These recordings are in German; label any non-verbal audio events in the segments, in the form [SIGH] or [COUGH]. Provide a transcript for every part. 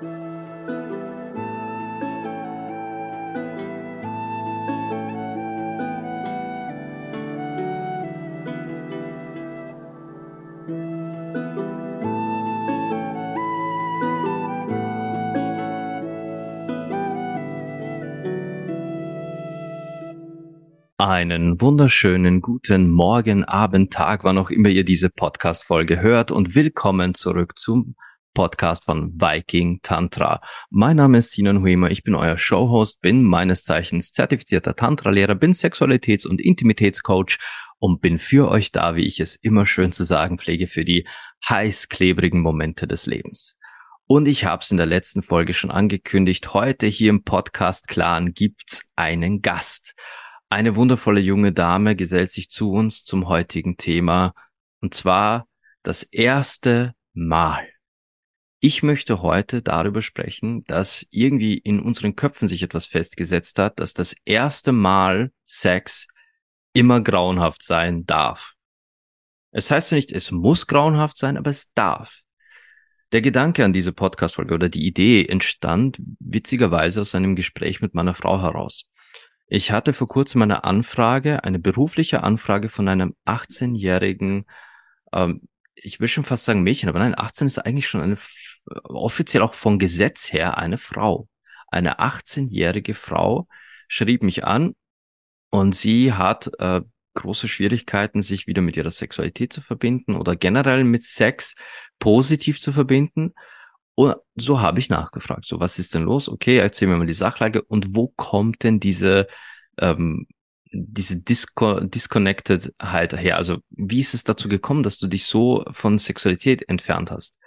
Einen wunderschönen guten Morgen, Abend, Tag, wann auch immer ihr diese Podcast-Folge hört und willkommen zurück zum Podcast von Viking Tantra. Mein Name ist Sinan Huemer, ich bin euer Showhost, bin meines Zeichens zertifizierter Tantra-Lehrer, bin Sexualitäts- und Intimitätscoach und bin für euch da, wie ich es immer schön zu sagen pflege, für die heiß klebrigen Momente des Lebens. Und ich habe es in der letzten Folge schon angekündigt, heute hier im Podcast Clan gibt's einen Gast. Eine wundervolle junge Dame gesellt sich zu uns zum heutigen Thema, und zwar das erste Mal. Ich möchte heute darüber sprechen, dass irgendwie in unseren Köpfen sich etwas festgesetzt hat, dass das erste Mal Sex immer grauenhaft sein darf. Es heißt ja nicht, es muss grauenhaft sein, aber es darf. Der Gedanke an diese Podcast-Folge oder die Idee entstand witzigerweise aus einem Gespräch mit meiner Frau heraus. Ich hatte vor kurzem eine Anfrage, eine berufliche Anfrage von einem 18-jährigen, ähm, ich will schon fast sagen Mädchen, aber nein, 18 ist eigentlich schon eine, offiziell auch von Gesetz her eine Frau. Eine 18-jährige Frau schrieb mich an und sie hat äh, große Schwierigkeiten, sich wieder mit ihrer Sexualität zu verbinden oder generell mit Sex positiv zu verbinden. Und so habe ich nachgefragt. So, was ist denn los? Okay, erzähl mir mal die Sachlage und wo kommt denn diese, ähm, diese Disco Disconnected halt her? Also, wie ist es dazu gekommen, dass du dich so von Sexualität entfernt hast?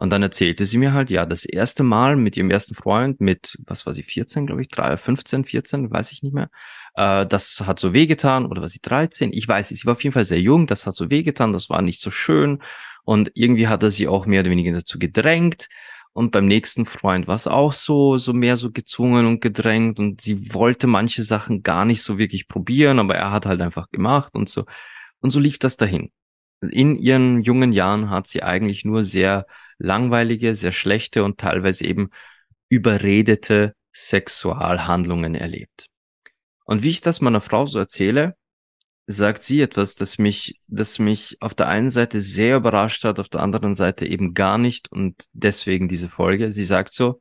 Und dann erzählte sie mir halt, ja, das erste Mal mit ihrem ersten Freund, mit, was war sie, 14, glaube ich, 3, 15, 14, weiß ich nicht mehr. Äh, das hat so wehgetan, oder war sie 13? Ich weiß, sie war auf jeden Fall sehr jung, das hat so wehgetan, das war nicht so schön. Und irgendwie hat er sie auch mehr oder weniger dazu gedrängt. Und beim nächsten Freund war es auch so, so mehr so gezwungen und gedrängt. Und sie wollte manche Sachen gar nicht so wirklich probieren, aber er hat halt einfach gemacht und so. Und so lief das dahin. In ihren jungen Jahren hat sie eigentlich nur sehr langweilige, sehr schlechte und teilweise eben überredete Sexualhandlungen erlebt. Und wie ich das meiner Frau so erzähle, sagt sie etwas, das mich, das mich auf der einen Seite sehr überrascht hat, auf der anderen Seite eben gar nicht und deswegen diese Folge. Sie sagt so,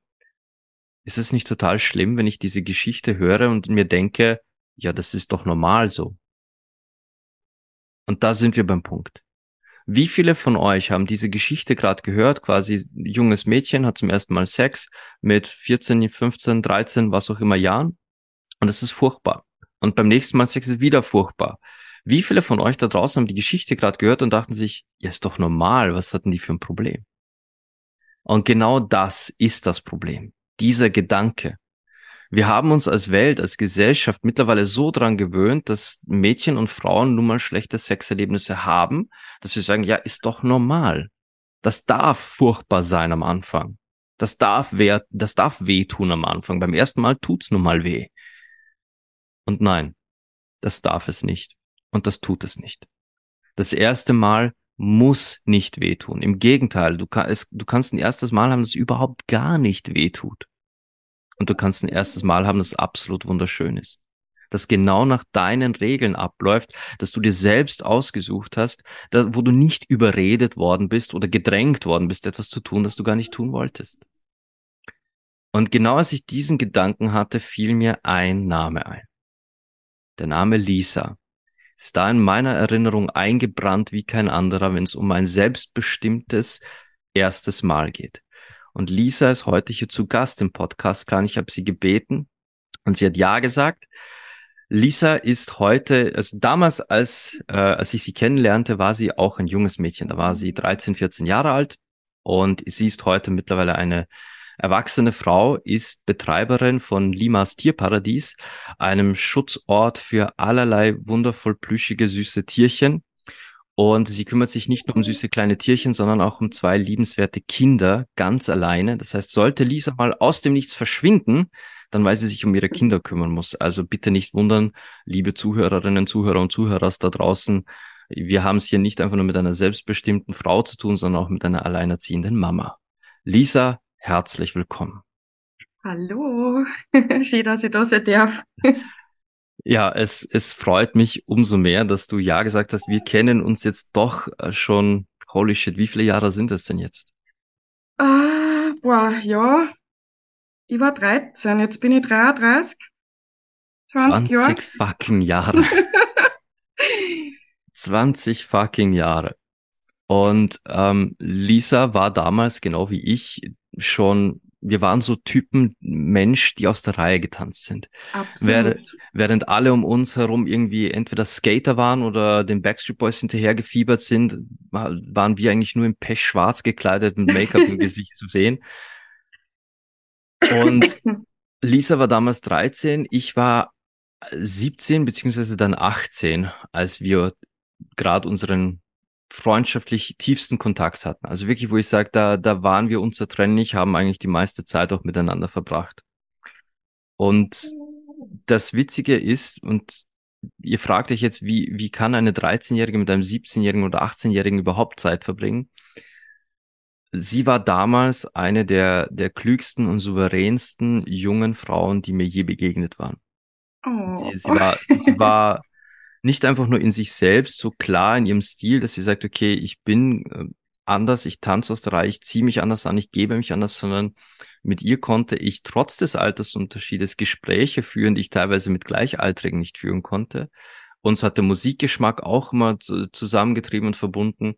ist es nicht total schlimm, wenn ich diese Geschichte höre und mir denke, ja, das ist doch normal so. Und da sind wir beim Punkt. Wie viele von euch haben diese Geschichte gerade gehört? Quasi junges Mädchen hat zum ersten Mal Sex mit 14, 15, 13, was auch immer Jahren. Und es ist furchtbar. Und beim nächsten Mal Sex ist wieder furchtbar. Wie viele von euch da draußen haben die Geschichte gerade gehört und dachten sich, ja, ist doch normal, was hatten die für ein Problem? Und genau das ist das Problem. Dieser Gedanke. Wir haben uns als Welt, als Gesellschaft mittlerweile so dran gewöhnt, dass Mädchen und Frauen nun mal schlechte Sexerlebnisse haben, dass wir sagen, ja, ist doch normal. Das darf furchtbar sein am Anfang. Das darf weh, das darf wehtun am Anfang. Beim ersten Mal tut's nun mal weh. Und nein, das darf es nicht. Und das tut es nicht. Das erste Mal muss nicht wehtun. Im Gegenteil, du, kann, es, du kannst ein erstes Mal haben, das überhaupt gar nicht wehtut. Und du kannst ein erstes Mal haben, das absolut wunderschön ist. Das genau nach deinen Regeln abläuft, dass du dir selbst ausgesucht hast, da, wo du nicht überredet worden bist oder gedrängt worden bist, etwas zu tun, das du gar nicht tun wolltest. Und genau als ich diesen Gedanken hatte, fiel mir ein Name ein. Der Name Lisa ist da in meiner Erinnerung eingebrannt wie kein anderer, wenn es um ein selbstbestimmtes erstes Mal geht. Und Lisa ist heute hier zu Gast im Podcast. Kann ich habe sie gebeten und sie hat ja gesagt. Lisa ist heute, also damals, als, äh, als ich sie kennenlernte, war sie auch ein junges Mädchen. Da war sie 13, 14 Jahre alt und sie ist heute mittlerweile eine erwachsene Frau ist Betreiberin von Limas Tierparadies, einem Schutzort für allerlei wundervoll plüschige, süße Tierchen. Und sie kümmert sich nicht nur um süße kleine Tierchen, sondern auch um zwei liebenswerte Kinder ganz alleine. Das heißt, sollte Lisa mal aus dem Nichts verschwinden, dann weil sie sich um ihre Kinder kümmern muss. Also bitte nicht wundern, liebe Zuhörerinnen, Zuhörer und Zuhörer da draußen. Wir haben es hier nicht einfach nur mit einer selbstbestimmten Frau zu tun, sondern auch mit einer alleinerziehenden Mama. Lisa herzlich willkommen. Hallo, [LAUGHS] schön, dass ich da sein darf. [LAUGHS] Ja, es, es freut mich umso mehr, dass du Ja gesagt hast. Wir kennen uns jetzt doch äh, schon, holy shit, wie viele Jahre sind es denn jetzt? Ah, boah, ja, ich war 13, jetzt bin ich 33. 20, 20 Jahre. fucking Jahre. [LAUGHS] 20 fucking Jahre. Und ähm, Lisa war damals, genau wie ich, schon, wir waren so Typen Mensch, die aus der Reihe getanzt sind. Absolut. Während, während alle um uns herum irgendwie entweder Skater waren oder den Backstreet Boys hinterher gefiebert sind, waren wir eigentlich nur im Pech schwarz gekleidet mit Make-up im [LAUGHS] Gesicht zu sehen. Und [LAUGHS] Lisa war damals 13, ich war 17 beziehungsweise dann 18, als wir gerade unseren freundschaftlich tiefsten Kontakt hatten. Also wirklich, wo ich sage, da, da waren wir unzertrennlich, haben eigentlich die meiste Zeit auch miteinander verbracht. Und das Witzige ist, und ihr fragt euch jetzt, wie, wie kann eine 13-Jährige mit einem 17-Jährigen oder 18-Jährigen überhaupt Zeit verbringen? Sie war damals eine der, der klügsten und souveränsten jungen Frauen, die mir je begegnet waren. Oh. Sie, sie, war, sie war nicht einfach nur in sich selbst so klar in ihrem Stil, dass sie sagt, okay, ich bin äh, anders, ich tanze aus der Reihe, ich ziehe mich anders an, ich gebe mich anders, sondern mit ihr konnte ich trotz des Altersunterschiedes Gespräche führen, die ich teilweise mit Gleichaltrigen nicht führen konnte. Uns hat der Musikgeschmack auch immer zusammengetrieben und verbunden.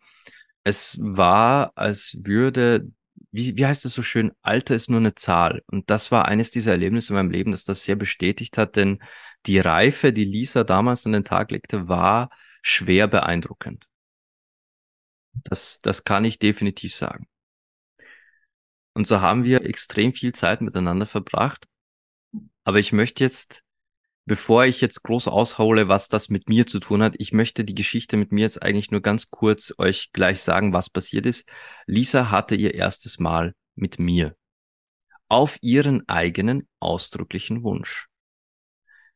Es war, als würde, wie, wie heißt es so schön, Alter ist nur eine Zahl. Und das war eines dieser Erlebnisse in meinem Leben, das das sehr bestätigt hat, denn die Reife, die Lisa damals an den Tag legte, war schwer beeindruckend. Das, das kann ich definitiv sagen. Und so haben wir extrem viel Zeit miteinander verbracht. Aber ich möchte jetzt, bevor ich jetzt groß aushole, was das mit mir zu tun hat, ich möchte die Geschichte mit mir jetzt eigentlich nur ganz kurz euch gleich sagen, was passiert ist. Lisa hatte ihr erstes Mal mit mir. Auf ihren eigenen ausdrücklichen Wunsch.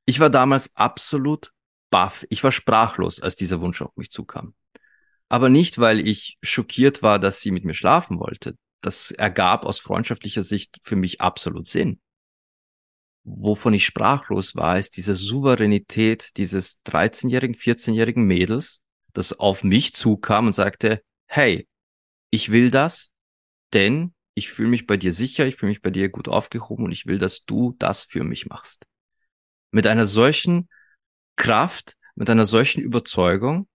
Ich war damals absolut baff. Ich war sprachlos, als dieser Wunsch auf mich zukam. Aber nicht, weil ich schockiert war, dass sie mit mir schlafen wollte. Das ergab aus freundschaftlicher Sicht für mich absolut Sinn. Wovon ich sprachlos war, ist diese Souveränität dieses 13-jährigen, 14-jährigen Mädels, das auf mich zukam und sagte, hey, ich will das, denn ich fühle mich bei dir sicher, ich fühle mich bei dir gut aufgehoben und ich will, dass du das für mich machst mit einer solchen Kraft, mit einer solchen Überzeugung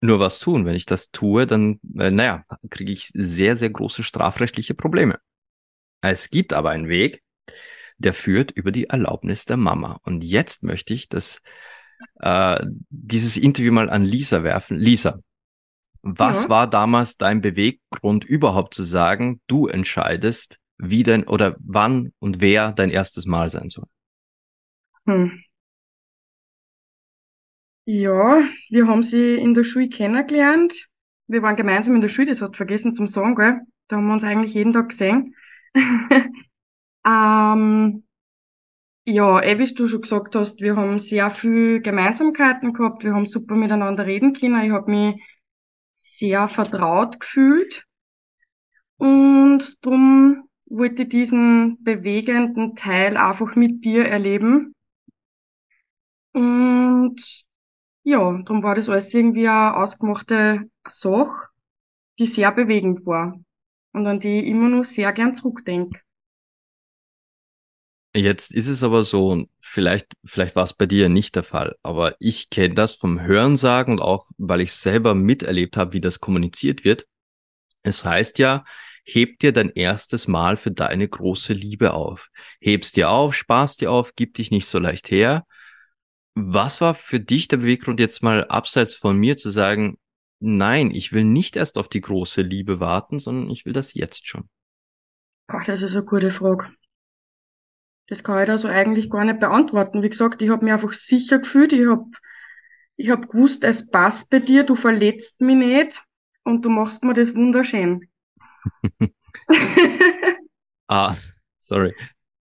nur was tun. Wenn ich das tue, dann, äh, naja, kriege ich sehr, sehr große strafrechtliche Probleme. Es gibt aber einen Weg, der führt über die Erlaubnis der Mama. Und jetzt möchte ich das, äh, dieses Interview mal an Lisa werfen. Lisa, was ja. war damals dein Beweggrund überhaupt zu sagen, du entscheidest, wie denn oder wann und wer dein erstes Mal sein soll? Hm. Ja, wir haben sie in der Schule kennengelernt. Wir waren gemeinsam in der Schule, das hast du vergessen zum sagen, gell? Da haben wir uns eigentlich jeden Tag gesehen. [LAUGHS] ähm, ja, eh, wie du schon gesagt hast, wir haben sehr viel Gemeinsamkeiten gehabt, wir haben super miteinander reden können. Ich habe mich sehr vertraut gefühlt und darum wollte ich diesen bewegenden Teil einfach mit dir erleben. Und ja, darum war das alles irgendwie eine ausgemachte Sache, die sehr bewegend war und an die ich immer noch sehr gern zurückdenke. Jetzt ist es aber so, vielleicht, vielleicht war es bei dir nicht der Fall, aber ich kenne das vom Hörensagen und auch, weil ich selber miterlebt habe, wie das kommuniziert wird. Es heißt ja, heb dir dein erstes Mal für deine große Liebe auf. Hebst dir auf, sparst dir auf, gib dich nicht so leicht her. Was war für dich der Beweggrund, jetzt mal abseits von mir zu sagen, nein, ich will nicht erst auf die große Liebe warten, sondern ich will das jetzt schon? Boah, das ist eine gute Frage. Das kann ich da so eigentlich gar nicht beantworten. Wie gesagt, ich habe mich einfach sicher gefühlt. Ich habe ich hab gewusst, es passt bei dir, du verletzt mich nicht und du machst mir das wunderschön. [LAUGHS] [LAUGHS] ah, sorry.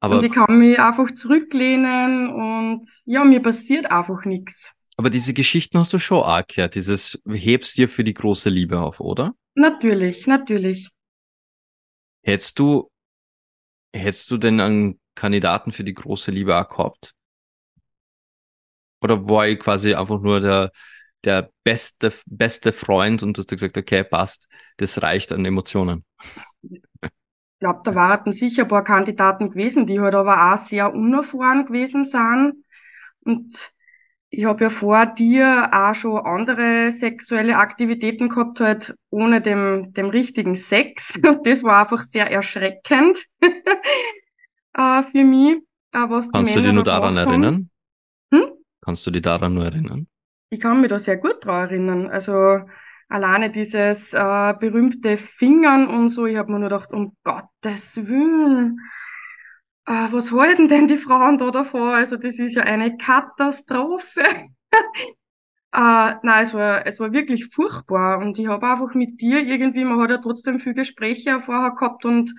Aber und ich kann mich einfach zurücklehnen und ja, mir passiert einfach nichts. Aber diese Geschichten hast du schon auch gehört. Dieses hebst dir für die große Liebe auf, oder? Natürlich, natürlich. Hättest du, hättest du denn einen Kandidaten für die große Liebe auch gehabt? Oder war ich quasi einfach nur der, der beste, beste Freund und du hast gesagt, okay, passt, das reicht an Emotionen? Ich glaube, da waren sicher ein paar Kandidaten gewesen, die halt aber auch sehr unerfahren gewesen sind. Und ich habe ja vor dir auch schon andere sexuelle Aktivitäten gehabt, halt ohne dem, dem richtigen Sex. [LAUGHS] Und das war einfach sehr erschreckend [LAUGHS] äh, für mich, äh, was Kannst die du dich Männer nur da daran erinnern? Hm? Kannst du dich daran nur erinnern? Ich kann mich da sehr gut dran erinnern. Also alleine dieses äh, berühmte Fingern und so, ich habe mir nur gedacht, um Gottes Willen, äh, was halten denn die Frauen da davon? Also das ist ja eine Katastrophe. [LAUGHS] Äh, nein, es war, es war wirklich furchtbar und ich habe einfach mit dir irgendwie, man hat ja trotzdem viele Gespräche vorher gehabt und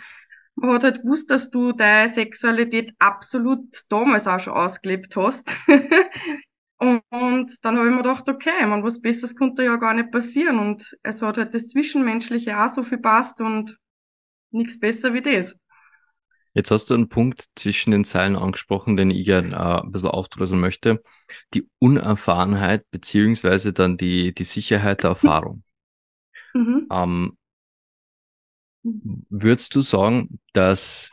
man hat halt gewusst, dass du deine Sexualität absolut damals auch schon ausgelebt hast. [LAUGHS] Und, und dann habe ich mir gedacht, okay, man, was Besseres konnte ja gar nicht passieren und es hat halt das Zwischenmenschliche auch so viel passt und nichts besser wie das. Jetzt hast du einen Punkt zwischen den Zeilen angesprochen, den ich gerne äh, ein bisschen aufdröseln möchte. Die Unerfahrenheit beziehungsweise dann die, die Sicherheit der Erfahrung. Mhm. Ähm, würdest du sagen, dass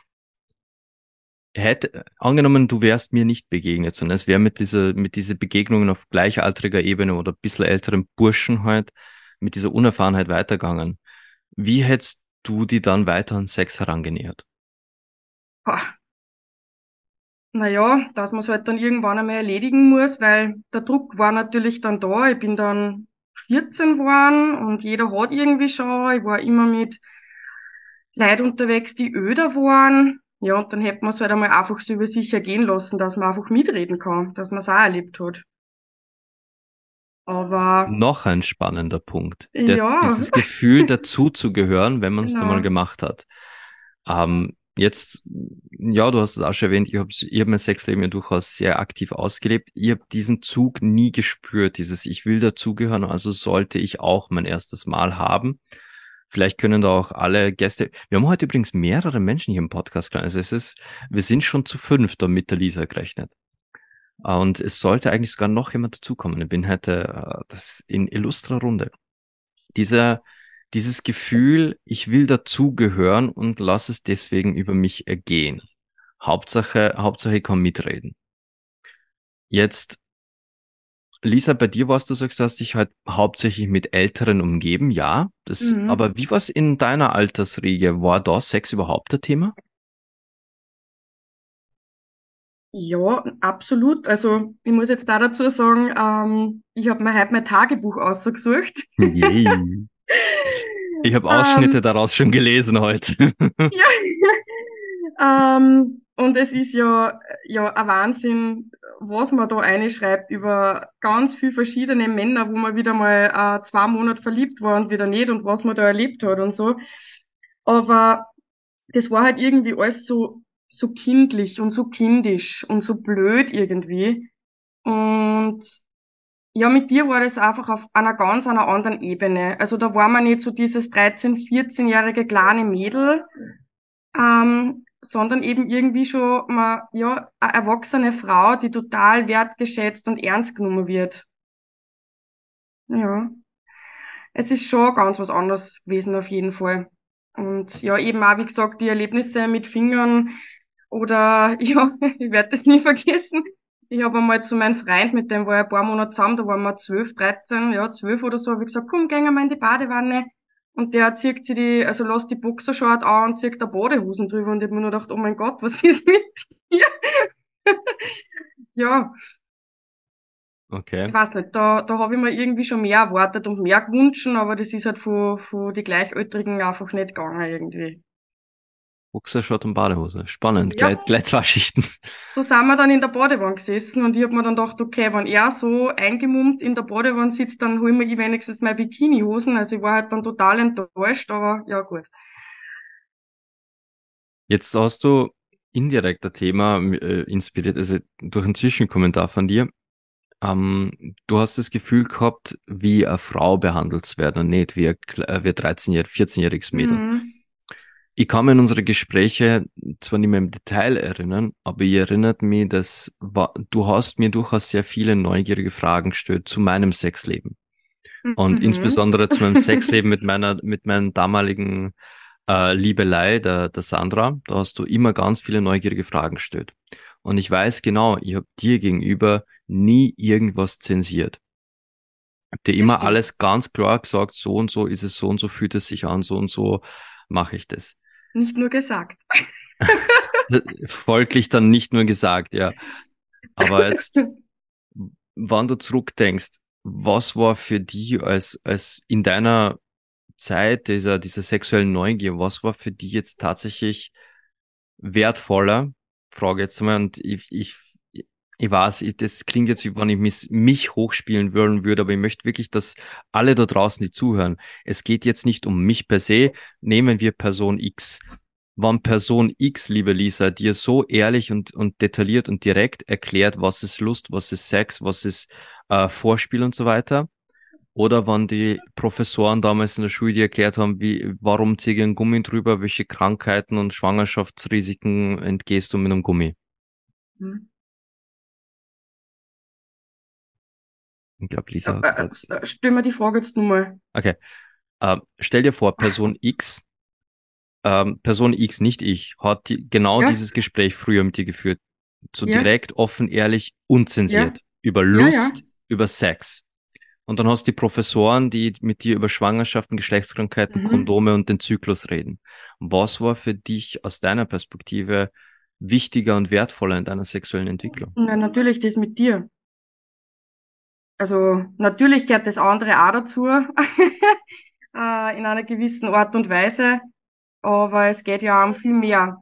hätte, angenommen, du wärst mir nicht begegnet, sondern es wäre mit dieser, mit dieser Begegnungen auf gleichaltriger Ebene oder ein bisschen älteren Burschen halt mit dieser Unerfahrenheit weitergegangen. Wie hättest du die dann weiter an Sex herangenähert? Boah. Naja, dass man es halt dann irgendwann einmal erledigen muss, weil der Druck war natürlich dann da. Ich bin dann 14 geworden und jeder hat irgendwie schon. Ich war immer mit Leuten unterwegs, die öder waren. Ja, und dann hätte man es halt einmal einfach so über sich ergehen lassen, dass man einfach mitreden kann, dass man es auch erlebt hat. Aber Noch ein spannender Punkt. Der, ja, dieses Gefühl dazuzugehören, wenn man es dann mal genau. gemacht hat. Ähm, jetzt, ja, du hast es auch schon erwähnt, ich habe hab mein Sexleben ja durchaus sehr aktiv ausgelebt. Ich habe diesen Zug nie gespürt, dieses Ich will dazugehören, also sollte ich auch mein erstes Mal haben. Vielleicht können da auch alle Gäste. Wir haben heute übrigens mehrere Menschen hier im Podcast. Also es ist, wir sind schon zu fünf da mit der Lisa gerechnet. Und es sollte eigentlich sogar noch jemand dazukommen. Ich bin heute äh, das in illustrer Runde. Dieser, dieses Gefühl, ich will dazugehören und lass es deswegen über mich ergehen. Hauptsache, Hauptsache ich kann mitreden. Jetzt, Lisa, bei dir warst du sagst, du hast dich halt hauptsächlich mit Älteren umgeben, ja. Das, Mhm. aber wie war's in deiner Altersriege? War da Sex überhaupt ein Thema? Ja, absolut. Also ich muss jetzt da dazu sagen, ähm, ich habe mir heute mein Tagebuch ausgesucht. Yay. [LAUGHS] Ich habe Ausschnitte Ähm, daraus schon gelesen heute. [LAUGHS] ja, ähm, und es ist ja, ja ein Wahnsinn, was man da reinschreibt über ganz viele verschiedene Männer, wo man wieder mal äh, zwei Monate verliebt war und wieder nicht und was man da erlebt hat und so. Aber das war halt irgendwie alles so, so kindlich und so kindisch und so blöd irgendwie. Und ja, mit dir war das einfach auf einer ganz einer anderen Ebene. Also da war man nicht so dieses 13-, 14-jährige kleine Mädel, ähm, sondern eben irgendwie schon mal, ja, eine erwachsene Frau, die total wertgeschätzt und ernst genommen wird. Ja, es ist schon ganz was anderes gewesen auf jeden Fall. Und ja, eben auch, wie gesagt, die Erlebnisse mit Fingern oder [LAUGHS] ja, ich werde das nie vergessen. Ich habe einmal zu meinem Freund, mit dem war ich ein paar Monate zusammen, da waren wir 12, 13, ja, 12 oder so, habe ich gesagt, komm, gehen wir mal in die Badewanne. Und der zieht sich die, also lässt die Boxershort an und zieht da Badehosen drüber und ich habe mir nur gedacht, oh mein Gott, was [LAUGHS] ist mit dir? [LAUGHS] Ja, Okay. ich weiß nicht, da, da habe ich mir irgendwie schon mehr erwartet und mehr gewünscht, aber das ist halt von, von die Gleichaltrigen einfach nicht gegangen irgendwie. Boxershort und Badehose. Spannend. Ja, Gleich, gleich zwei Schichten. so sind wir dann in der Badewanne gesessen und ich habe mir dann gedacht, okay, wenn er so eingemummt in der Badewanne sitzt, dann hol mir ich wenigstens meine Bikinihosen. Also ich war halt dann total enttäuscht, aber ja gut. Jetzt hast du indirekt ein Thema äh, inspiriert, also durch einen Zwischenkommentar von dir. Ähm, du hast das Gefühl gehabt, wie eine Frau behandelt zu werden und nicht wie ein, äh, wie ein 13-jähriges, 14-jähriges Mädel. Mhm. Ich kann mich an unsere Gespräche zwar nicht mehr im Detail erinnern, aber ich erinnert mich, dass du hast mir durchaus sehr viele neugierige Fragen gestellt zu meinem Sexleben. Und mhm. insbesondere zu meinem [LAUGHS] Sexleben mit meiner, mit meinem damaligen äh, Liebelei, der, der Sandra. Da hast du immer ganz viele neugierige Fragen gestellt. Und ich weiß genau, ich habe dir gegenüber nie irgendwas zensiert. Hab dir immer alles ganz klar gesagt, so und so ist es, so und so fühlt es sich an, so und so mache ich das. Nicht nur gesagt. [LAUGHS] Folglich dann nicht nur gesagt, ja. Aber jetzt, [LAUGHS] wann du zurückdenkst, was war für dich als, als in deiner Zeit dieser, dieser sexuellen Neugier, was war für dich jetzt tatsächlich wertvoller? Frage jetzt mal, und ich, ich, ich weiß, ich, das klingt jetzt, wie wenn ich mich, mich hochspielen wollen würde, aber ich möchte wirklich, dass alle da draußen, die zuhören, es geht jetzt nicht um mich per se, nehmen wir Person X. Wann Person X, liebe Lisa, dir so ehrlich und, und detailliert und direkt erklärt, was ist Lust, was ist Sex, was ist äh, Vorspiel und so weiter. Oder wann die Professoren damals in der Schule die erklärt haben, wie, warum ziehe ich einen Gummi drüber, welche Krankheiten und Schwangerschaftsrisiken entgehst du mit einem Gummi? Hm. Ich glaube, Lisa äh, äh, äh, Stell mir die Frage jetzt nochmal. Okay. Äh, stell dir vor, Person [LAUGHS] X, ähm, Person X, nicht ich, hat die, genau ja. dieses Gespräch früher mit dir geführt. So ja. direkt, offen, ehrlich, unzensiert. Ja. Über Lust, über Sex. Und dann hast du die Professoren, die mit dir über Schwangerschaften, Geschlechtskrankheiten, mhm. Kondome und den Zyklus reden. Was war für dich aus deiner Perspektive wichtiger und wertvoller in deiner sexuellen Entwicklung? Ja, natürlich das mit dir. Also natürlich gehört das andere auch dazu, [LAUGHS] äh, in einer gewissen Art und Weise, aber es geht ja um viel mehr.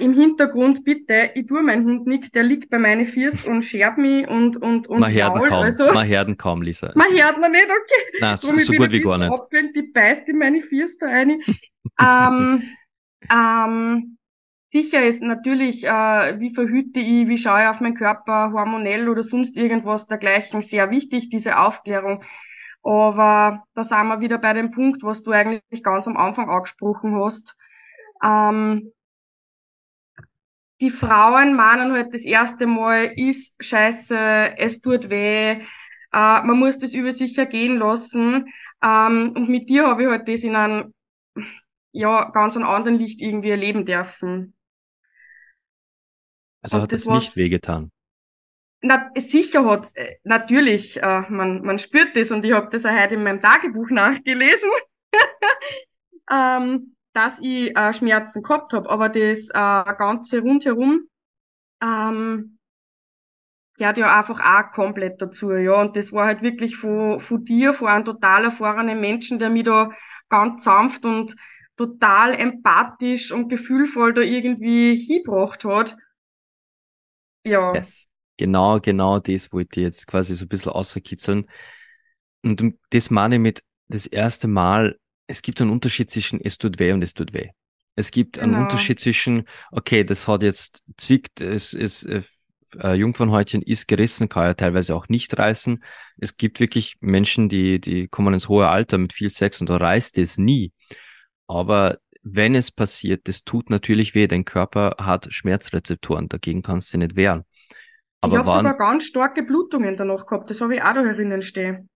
Im Hintergrund bitte, ich tue meinen Hund nichts, der liegt bei meinen Füßen und schert mich und, und, und man hört kaum, also, man hört kaum, Lisa. [LAUGHS] Man hört ihn nicht, okay. Nein, so, so gut wie gar nicht. Abgelehnt, die beißt in meine Füße da rein. [LAUGHS] ähm, ähm, sicher ist natürlich, äh, wie verhüte ich, wie schaue ich auf meinen Körper, hormonell oder sonst irgendwas dergleichen, sehr wichtig, diese Aufklärung. Aber da sind wir wieder bei dem Punkt, was du eigentlich ganz am Anfang angesprochen hast. Ähm, die Frauen meinen halt das erste Mal, ist scheiße, es tut weh, äh, man muss das über sich ergehen lassen. Ähm, und mit dir habe ich halt das in einem, ja, ganz einem anderen Licht irgendwie erleben dürfen. Also hat es nicht wehgetan? Na, sicher hat äh, natürlich, äh, man, man spürt das und ich habe das auch heute in meinem Tagebuch [LAUGHS] nachgelesen. [LAUGHS] ähm, dass ich äh, Schmerzen gehabt habe, aber das äh, Ganze rundherum ähm, gehört ja einfach auch komplett dazu, ja. Und das war halt wirklich von, von dir, von einem total erfahrenen Menschen, der mich da ganz sanft und total empathisch und gefühlvoll da irgendwie hingebracht hat. Ja. Yes. Genau, genau das wollte ich jetzt quasi so ein bisschen außerkitzeln. Und das meine ich mit das erste Mal es gibt einen Unterschied zwischen es tut weh und es tut weh. Es gibt genau. einen Unterschied zwischen, okay, das hat jetzt zwickt, es ist äh, Jungfernhäutchen ist gerissen, kann ja teilweise auch nicht reißen. Es gibt wirklich Menschen, die, die kommen ins hohe Alter mit viel Sex und da reißt es nie. Aber wenn es passiert, das tut natürlich weh. Dein Körper hat Schmerzrezeptoren, dagegen kannst du nicht wehren. Aber ich habe sogar ganz starke Blutungen danach gehabt, das habe ich auch da herinnen stehen.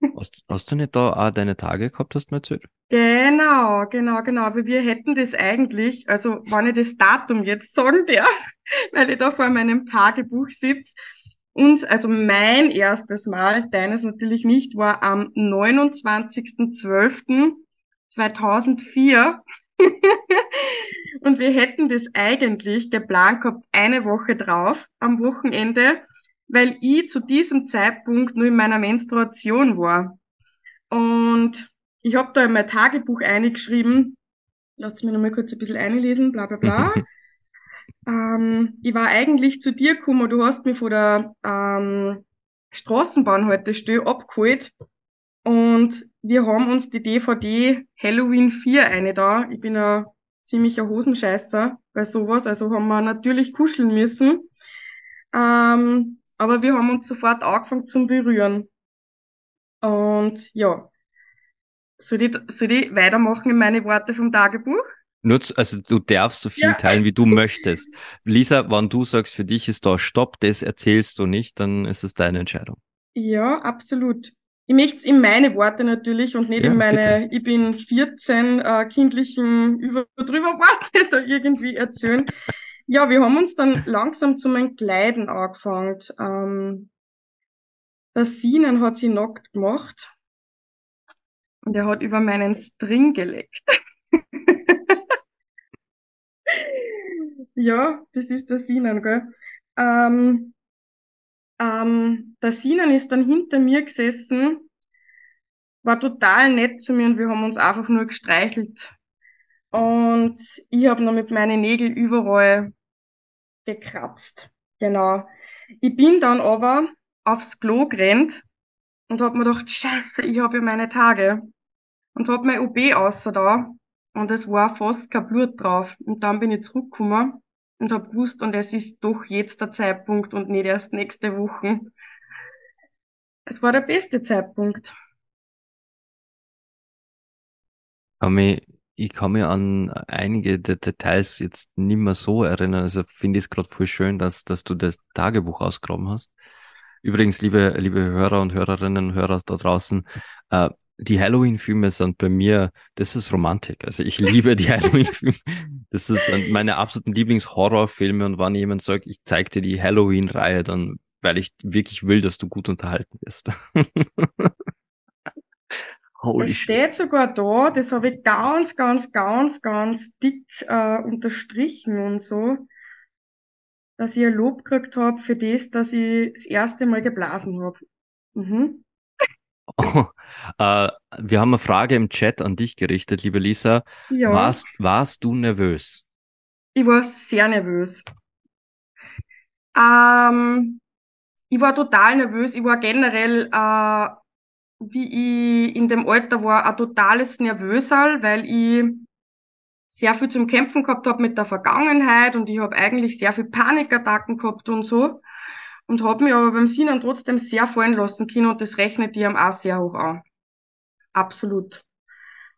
[LAUGHS] Hast, hast du nicht da auch deine Tage gehabt, hast du mir erzählt? Genau, genau, genau. Aber wir hätten das eigentlich, also wenn ich das Datum jetzt sagen darf, [LAUGHS] weil ich da vor meinem Tagebuch sitze, uns, also mein erstes Mal, deines natürlich nicht, war am 29.12.2004. [LAUGHS] Und wir hätten das eigentlich geplant gehabt, eine Woche drauf, am Wochenende weil ich zu diesem Zeitpunkt nur in meiner Menstruation war. Und ich habe da in mein Tagebuch eingeschrieben, lasst mich nochmal kurz ein bisschen einlesen, bla bla bla. [LAUGHS] ähm, ich war eigentlich zu dir gekommen, du hast mich von der ähm, Straßenbahnhaltestelle abgeholt und wir haben uns die DVD Halloween 4 eine da. Ich bin ein ziemlicher Hosenscheißer bei sowas, also haben wir natürlich kuscheln müssen. Ähm, aber wir haben uns sofort angefangen zu berühren. Und ja, soll ich, soll ich weitermachen in meine Worte vom Tagebuch? Nur, zu, also du darfst so viel ja. teilen, wie du möchtest. Lisa, wenn du sagst, für dich ist da Stopp, das erzählst du nicht, dann ist es deine Entscheidung. Ja, absolut. Ich möchte es in meine Worte natürlich und nicht ja, in meine, bitte. ich bin 14 äh, kindlichen über drüber Worte da irgendwie erzählen. ja, wir haben uns dann langsam zum Entkleiden angefangen. Ähm, der Sinen hat sie nackt gemacht und er hat über meinen String geleckt. [LAUGHS] ja, das ist der Sinan, gell? Ähm, ähm, der Sinan ist dann hinter mir gesessen, war total nett zu mir und wir haben uns einfach nur gestreichelt. Und ich habe noch mit meinen Nägeln überall gekratzt. Genau. Ich bin dann aber aufs Klo gerannt und hab mir gedacht, scheiße, ich habe ja meine Tage. Und hab mein OB außer da und es war fast kein Blut drauf. Und dann bin ich zurückgekommen und habe gewusst, und es ist doch jetzt der Zeitpunkt und nicht erst nächste Woche. Es war der beste Zeitpunkt. Ich kann mich an einige der Details jetzt nicht mehr so erinnern. Also finde ich es gerade voll schön, dass, dass du das Tagebuch ausgraben hast. Übrigens, liebe, liebe Hörer und Hörerinnen und Hörer da draußen, äh, die Halloween-Filme sind bei mir, das ist Romantik. Also ich liebe die [LAUGHS] Halloween-Filme. Das ist meine absoluten Lieblings-Horrorfilme und wenn jemand sagt, ich zeig dir die Halloween-Reihe, dann, weil ich wirklich will, dass du gut unterhalten wirst. [LAUGHS] Holy es steht sogar da, das habe ich ganz, ganz, ganz, ganz dick äh, unterstrichen und so, dass ich ein Lob gekriegt habe für das, dass ich das erste Mal geblasen habe. Mhm. Oh, äh, wir haben eine Frage im Chat an dich gerichtet, liebe Lisa. Ja. Warst, warst du nervös? Ich war sehr nervös. Ähm, ich war total nervös. Ich war generell, äh, wie ich in dem Alter war, ein totales Nervösal, weil ich sehr viel zum Kämpfen gehabt habe mit der Vergangenheit und ich habe eigentlich sehr viel Panikattacken gehabt und so und habe mich aber beim Sinnen trotzdem sehr fallen lassen können und das rechnet die auch sehr hoch an. Absolut.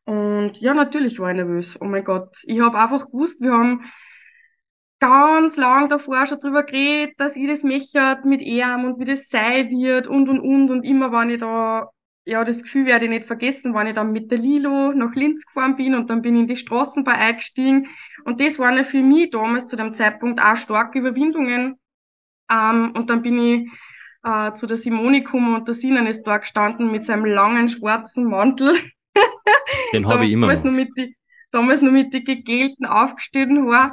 Und ja, natürlich war ich nervös. Oh mein Gott. Ich habe einfach gewusst, wir haben ganz lang davor schon drüber geredet, dass ich das möchte mit ihm und wie das sein wird und und und und immer wenn ich da, ja, das Gefühl werde ich nicht vergessen, wenn ich dann mit der Lilo nach Linz gefahren bin und dann bin ich in die Straßenbahn eingestiegen und das waren ja für mich damals zu dem Zeitpunkt auch starke Überwindungen, ähm, und dann bin ich äh, zu der Simone gekommen und der Sinan ist da gestanden mit seinem langen schwarzen Mantel. [LAUGHS] Den habe ich immer noch. Nur mit die, damals nur mit den gegelten, aufgestellten Haaren.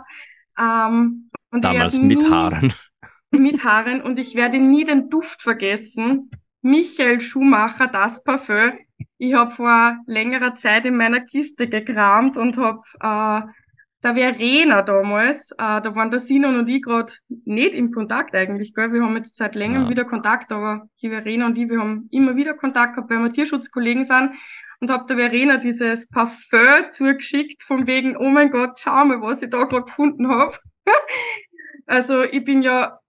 Ähm, und damals mit nie, Haaren. [LAUGHS] Mit Haaren. Und ich werde nie den Duft vergessen. Michael Schumacher, das Parfüm. Ich habe vor längerer Zeit in meiner Kiste gekramt und habe äh, der Verena damals, äh, da waren der Sinon und ich gerade nicht im Kontakt eigentlich, gell? Wir haben jetzt seit längerem ja. wieder Kontakt, aber die Verena und ich, wir haben immer wieder Kontakt gehabt, weil wir Tierschutzkollegen sind und hab der Verena dieses Parfum zugeschickt, von wegen, oh mein Gott, schau mal, was ich da gerade gefunden hab. [LAUGHS] also ich bin ja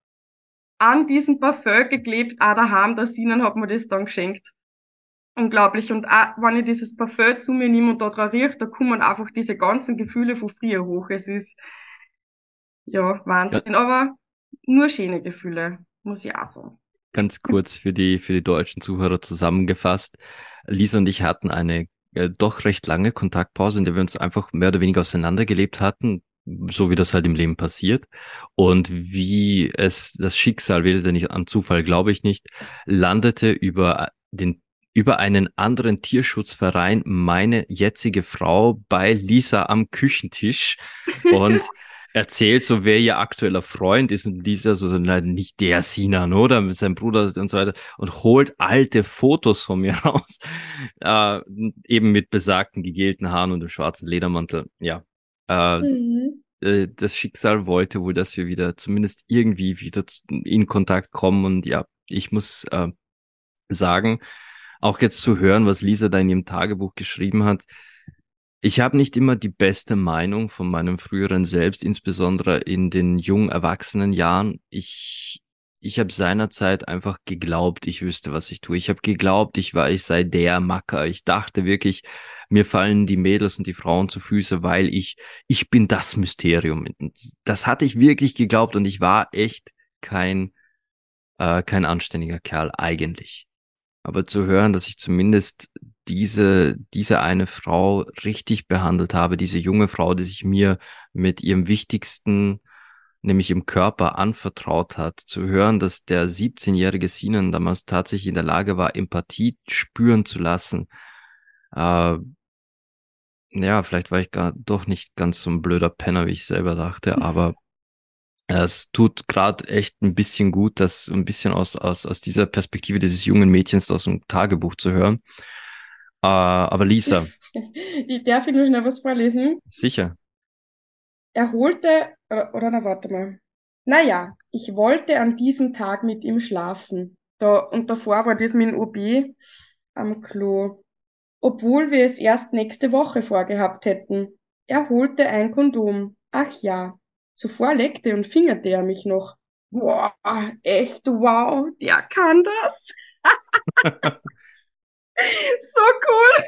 an diesem Parfum geklebt, auch daheim, der Sinan hat mir das dann geschenkt unglaublich. Und auch, wenn ich dieses Parfum zu mir nehme und da dran rieche, da kommen einfach diese ganzen Gefühle von früher hoch. Es ist, ja, Wahnsinn. Ja. Aber nur schöne Gefühle, muss ich auch sagen. Ganz kurz für die, für die deutschen Zuhörer zusammengefasst. Lisa und ich hatten eine äh, doch recht lange Kontaktpause, in der wir uns einfach mehr oder weniger auseinandergelebt hatten, so wie das halt im Leben passiert. Und wie es das Schicksal will, denn ich an Zufall glaube ich nicht, landete über den über einen anderen Tierschutzverein meine jetzige Frau bei Lisa am Küchentisch [LAUGHS] und erzählt so, wer ihr aktueller Freund ist und Lisa so, nicht der Sinan, oder? Mit seinem Bruder und so weiter und holt alte Fotos von mir [LAUGHS] raus, äh, eben mit besagten gegelten Haaren und dem schwarzen Ledermantel, ja. Äh, mhm. Äh, das Schicksal wollte wohl, dass wir wieder zumindest irgendwie wieder in Kontakt kommen und ja, ich muss äh, sagen, auch jetzt zu hören, was Lisa da in ihrem Tagebuch geschrieben hat. Ich habe nicht immer die beste Meinung von meinem früheren Selbst, insbesondere in den jungen erwachsenen Jahren. Ich ich habe seinerzeit einfach geglaubt, ich wüsste, was ich tue. Ich habe geglaubt, ich war, ich sei der Macker. Ich dachte wirklich, mir fallen die Mädels und die Frauen zu Füße, weil ich, ich bin das Mysterium. Das hatte ich wirklich geglaubt und ich war echt kein, äh, kein anständiger Kerl eigentlich. Aber zu hören, dass ich zumindest diese, diese eine Frau richtig behandelt habe, diese junge Frau, die sich mir mit ihrem wichtigsten, nämlich im Körper anvertraut hat, zu hören, dass der 17-jährige Sinan damals tatsächlich in der Lage war, Empathie spüren zu lassen, äh, ja, vielleicht war ich gar doch nicht ganz so ein blöder Penner, wie ich selber dachte, aber es tut gerade echt ein bisschen gut, das ein bisschen aus, aus, aus dieser Perspektive dieses jungen Mädchens aus dem Tagebuch zu hören. Äh, aber Lisa. [LAUGHS] ich darf ich nur schnell was vorlesen? Sicher. Er holte, oder, oder na, warte mal. Naja, ich wollte an diesem Tag mit ihm schlafen. Da, und davor war das mit dem OB am Klo obwohl wir es erst nächste Woche vorgehabt hätten. Er holte ein Kondom. Ach ja. Zuvor leckte und fingerte er mich noch. Boah, echt wow, der kann das. [LAUGHS] so cool.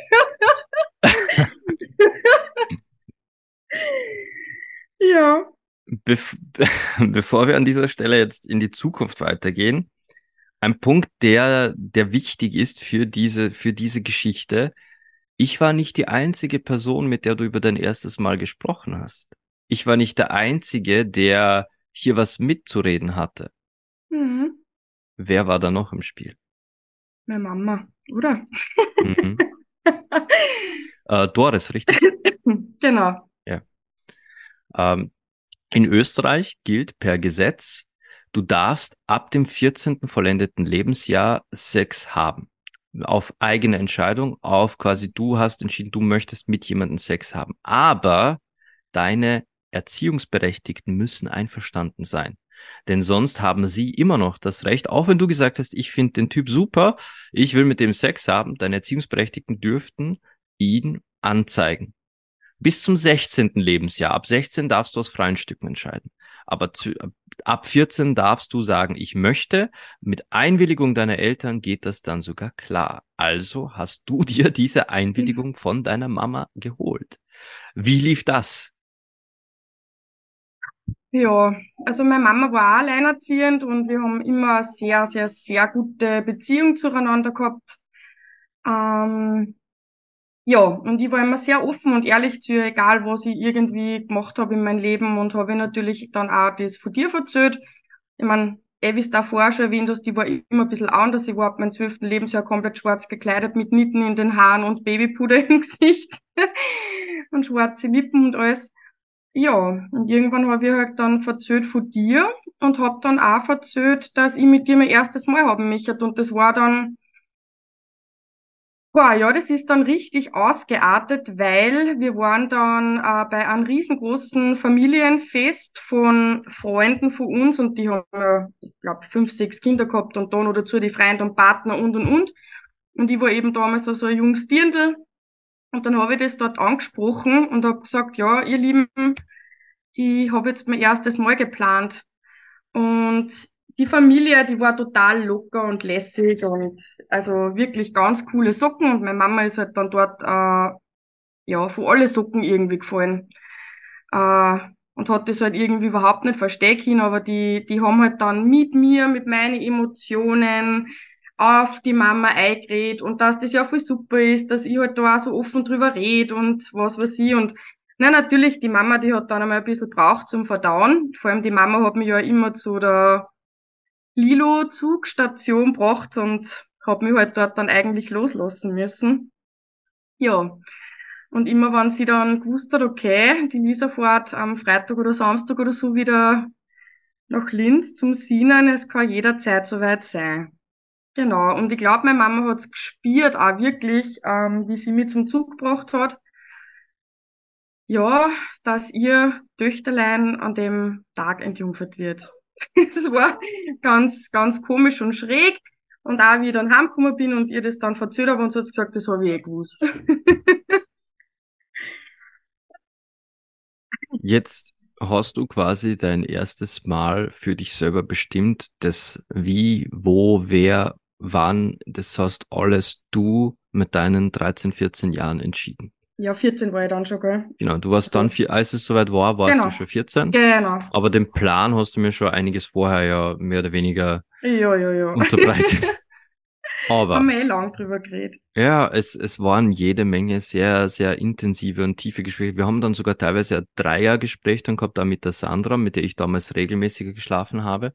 [LAUGHS] ja. Bef [LAUGHS] bevor wir an dieser Stelle jetzt in die Zukunft weitergehen, ein Punkt, der, der wichtig ist für diese, für diese Geschichte. Ich war nicht die einzige Person, mit der du über dein erstes Mal gesprochen hast. Ich war nicht der Einzige, der hier was mitzureden hatte. Mhm. Wer war da noch im Spiel? Meine Mama, oder? Mhm. [LAUGHS] äh, Doris, richtig? [LAUGHS] genau. Ja. Ähm, in Österreich gilt per Gesetz, Du darfst ab dem 14. vollendeten Lebensjahr Sex haben. Auf eigene Entscheidung, auf quasi du hast entschieden, du möchtest mit jemandem Sex haben. Aber deine Erziehungsberechtigten müssen einverstanden sein. Denn sonst haben sie immer noch das Recht, auch wenn du gesagt hast, ich finde den Typ super, ich will mit dem Sex haben, deine Erziehungsberechtigten dürften ihn anzeigen. Bis zum 16. Lebensjahr. Ab 16 darfst du aus freien Stücken entscheiden. Aber zu, ab 14 darfst du sagen, ich möchte. Mit Einwilligung deiner Eltern geht das dann sogar klar. Also hast du [LAUGHS] dir diese Einwilligung von deiner Mama geholt. Wie lief das? Ja, also meine Mama war auch alleinerziehend und wir haben immer sehr, sehr, sehr gute Beziehung zueinander gehabt. Ähm, ja, und ich war immer sehr offen und ehrlich zu ihr, egal was ich irgendwie gemacht habe in meinem Leben und habe natürlich dann auch das von dir erzählt. Ich meine, eh, es da vorher schon erwähnt hast, die war immer ein bisschen anders. Ich war ab meinem zwölften Lebensjahr komplett schwarz gekleidet mit Nitten in den Haaren und Babypuder [LAUGHS] im Gesicht [LAUGHS] und schwarze Lippen und alles. Ja, und irgendwann habe ich halt dann verzählt von dir und habe dann auch verzählt, dass ich mit dir mein erstes Mal haben möchte. Und das war dann Boah, ja, das ist dann richtig ausgeartet, weil wir waren dann äh, bei einem riesengroßen Familienfest von Freunden von uns und die haben, äh, ich glaube, fünf, sechs Kinder gehabt und dann noch dazu die Freunde und Partner und und und. Und ich war eben damals so, so ein junges Dirndl. Und dann habe ich das dort angesprochen und habe gesagt, ja, ihr Lieben, ich habe jetzt mein erstes Mal geplant. Und die Familie, die war total locker und lässig und also wirklich ganz coole Socken und meine Mama ist halt dann dort äh, ja von alle Socken irgendwie gefallen äh, und hat das halt irgendwie überhaupt nicht verstehen aber die die haben halt dann mit mir mit meinen Emotionen auf die Mama eingeredet und dass das ja voll super ist, dass ich halt da auch so offen drüber rede und was weiß ich und na, natürlich, die Mama, die hat dann einmal ein bisschen braucht zum Verdauen. Vor allem die Mama hat mich ja immer zu der Lilo-Zugstation gebracht und habe mich halt dort dann eigentlich loslassen müssen. Ja. Und immer wenn sie dann gewusst hat, okay, die Lisa fährt am Freitag oder Samstag oder so wieder nach Linz zum Sinnen, es kann jederzeit soweit sein. Genau. Und ich glaube, meine Mama hat's gespürt, auch wirklich, ähm, wie sie mich zum Zug gebracht hat. Ja, dass ihr Töchterlein an dem Tag entjungfert wird. [LAUGHS] das war ganz, ganz komisch und schräg. Und auch wie ich dann heimgekommen bin und ihr das dann verzählt habe und so hat gesagt, das habe ich eh gewusst. [LAUGHS] Jetzt hast du quasi dein erstes Mal für dich selber bestimmt, das wie, wo, wer, wann, das hast alles du mit deinen 13, 14 Jahren entschieden. Ja, 14 war ich dann schon, gell? Genau, du warst also, dann, vier, als es soweit war, warst genau. du schon 14. Genau. Aber den Plan hast du mir schon einiges vorher ja mehr oder weniger ja, ja, ja. unterbreitet. [LAUGHS] Aber. Haben wir eh lang drüber geredet. Ja, es, es waren jede Menge sehr, sehr intensive und tiefe Gespräche. Wir haben dann sogar teilweise ein Dreiergespräch dann gehabt, da mit der Sandra, mit der ich damals regelmäßiger geschlafen habe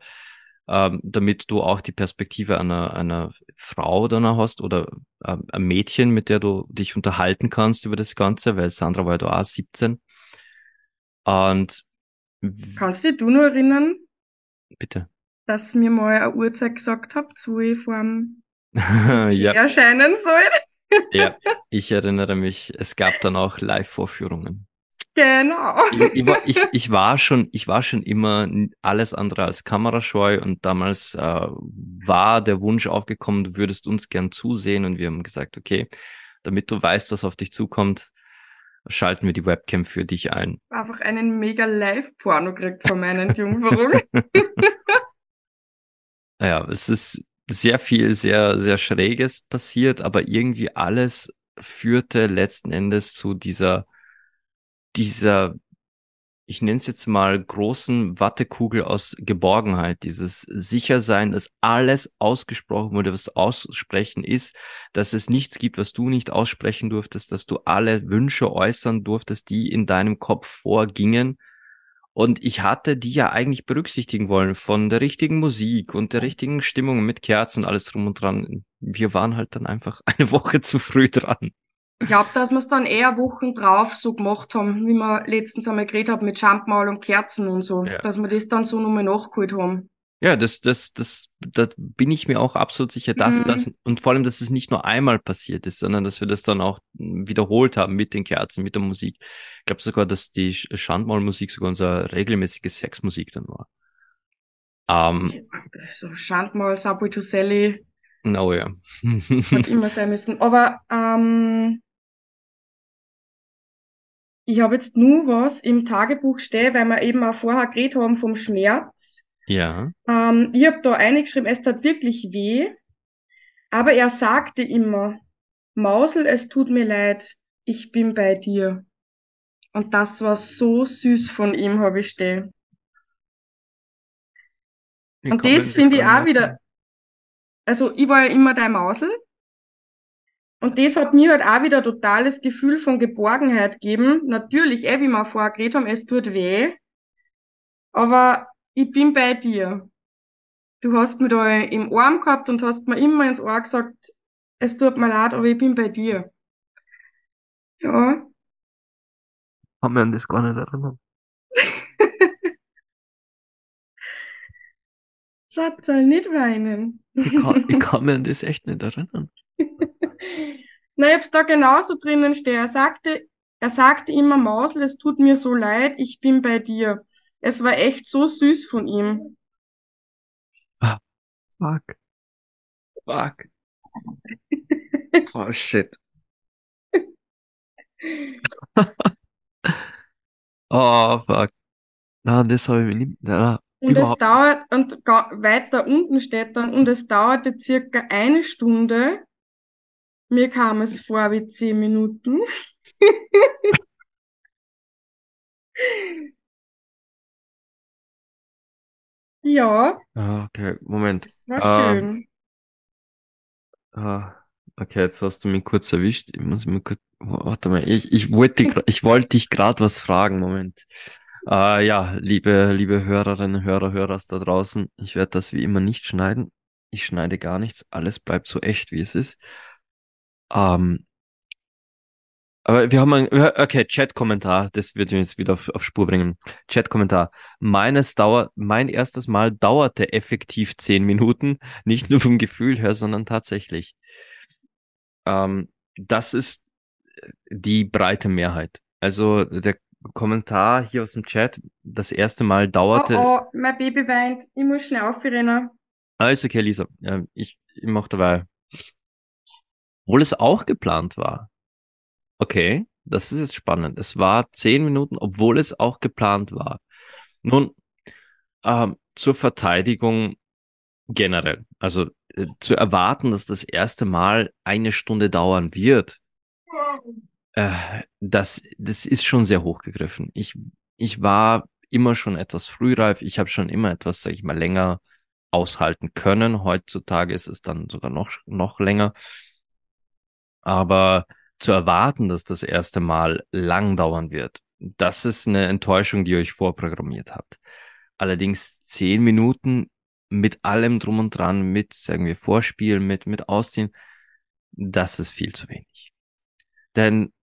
ähm, damit du auch die Perspektive einer, einer Frau dann hast oder äh, ein Mädchen, mit der du dich unterhalten kannst über das Ganze, weil Sandra war ja da auch 17. Und Kannst du dich du nur erinnern? Bitte. Dass mir mal eine Uhrzeit gesagt habt, wo ich vor dem [LAUGHS] ja. erscheinen soll. ja, [LAUGHS] ich erinnere mich, es gab dann auch Live-Vorführungen. Genau. Ich, ich, war, ich, war schon, ich war schon immer alles andere als kamerascheu und damals äh, war der Wunsch aufgekommen, du würdest uns gern zusehen und wir haben gesagt, okay, damit du weißt, was auf dich zukommt, schalten wir die Webcam für dich ein. Einfach einen mega Live-Porno kriegt von meinen Jungferung. [LAUGHS] naja, es ist sehr viel, sehr, sehr Schräges passiert, aber irgendwie alles führte letzten Endes zu dieser dieser, ich nenne es jetzt mal großen Wattekugel aus Geborgenheit, dieses Sichersein, dass alles ausgesprochen wurde, was aussprechen ist, dass es nichts gibt, was du nicht aussprechen durftest, dass du alle Wünsche äußern durftest, die in deinem Kopf vorgingen. Und ich hatte die ja eigentlich berücksichtigen wollen von der richtigen Musik und der richtigen Stimmung mit Kerzen, alles drum und dran. Wir waren halt dann einfach [LAUGHS] eine Woche zu früh dran. Ich glaube, dass wir es dann eher Wochen drauf so gemacht haben, wie wir letztens einmal geredet haben mit Schampmaul und Kerzen und so, ja. dass wir das dann so nochmal nachgeholt haben. Ja, das, das, das, da bin ich mir auch absolut sicher, dass mhm. das, und vor allem, dass es nicht nur einmal passiert ist, sondern dass wir das dann auch wiederholt haben mit den Kerzen, mit der Musik. Ich glaube sogar, dass die Schandmaulmusik sogar unsere regelmäßige Sexmusik dann war. Ähm, so Schandmaul, Subway to Sally. Oh ja. [LAUGHS] Hat immer sein müssen. Aber ähm, ich habe jetzt nur was im Tagebuch stehen, weil wir eben auch vorher geredet haben vom Schmerz. Ja. Ähm, ich habe da eingeschrieben, es tat wirklich weh, aber er sagte immer, Mausel, es tut mir leid, ich bin bei dir. Und das war so süß von ihm, habe ich stehen. Und das finde ich auch wieder, also ich war ja immer dein Mausel und das hat mir halt auch wieder totales Gefühl von Geborgenheit gegeben. Natürlich, eh, wie wir vorher geredet haben, es tut weh. Aber ich bin bei dir. Du hast mir da im Arm gehabt und hast mir immer ins Ohr gesagt, es tut mir leid, aber ich bin bei dir. Ja. Haben wir an das gar nicht erinnern. [LAUGHS] Schatz, soll nicht weinen. Ich kann, ich kann mir an das echt nicht erinnern. [LAUGHS] Na, ich hab's da genauso drinnen stehen. Er sagte, er sagte immer, Mausel, es tut mir so leid, ich bin bei dir. Es war echt so süß von ihm. Ah, fuck. Fuck. [LAUGHS] oh shit. [LAUGHS] oh fuck. Na, das habe ich mir nicht. Na, und es dauert, und weiter unten steht dann, und es dauerte circa eine Stunde, mir kam es vor wie zehn Minuten. [LAUGHS] ja. Ah, okay, Moment. Das war ah, schön. Ah, okay, jetzt hast du mich kurz erwischt. Ich muss mir kurz, warte mal, ich, ich wollte, ich wollte dich gerade was fragen, Moment. Uh, ja, liebe, liebe Hörerinnen, Hörer, Hörer da draußen, ich werde das wie immer nicht schneiden. Ich schneide gar nichts. Alles bleibt so echt, wie es ist. Ähm, aber wir haben ein, okay, Chat-Kommentar, das wird uns jetzt wieder auf, auf Spur bringen. Chat-Kommentar. Meines dauert, mein erstes Mal dauerte effektiv zehn Minuten, nicht nur vom Gefühl her, sondern tatsächlich. Ähm, das ist die breite Mehrheit. Also der Kommentar hier aus dem Chat, das erste Mal dauerte. Oh, oh mein Baby weint. Ich muss schnell aufrennen. Alles okay, Lisa. Ich, ich mach dabei. Obwohl es auch geplant war. Okay, das ist jetzt spannend. Es war zehn Minuten, obwohl es auch geplant war. Nun, ähm, zur Verteidigung generell. Also äh, zu erwarten, dass das erste Mal eine Stunde dauern wird, äh, das, das ist schon sehr hochgegriffen. Ich, ich war immer schon etwas frühreif. Ich habe schon immer etwas, sag ich mal, länger aushalten können. Heutzutage ist es dann sogar noch, noch länger. Aber zu erwarten, dass das erste Mal lang dauern wird, das ist eine Enttäuschung, die ihr euch vorprogrammiert habt. Allerdings zehn Minuten mit allem drum und dran, mit, sagen wir, Vorspiel, mit, mit Ausziehen, das ist viel zu wenig. Denn,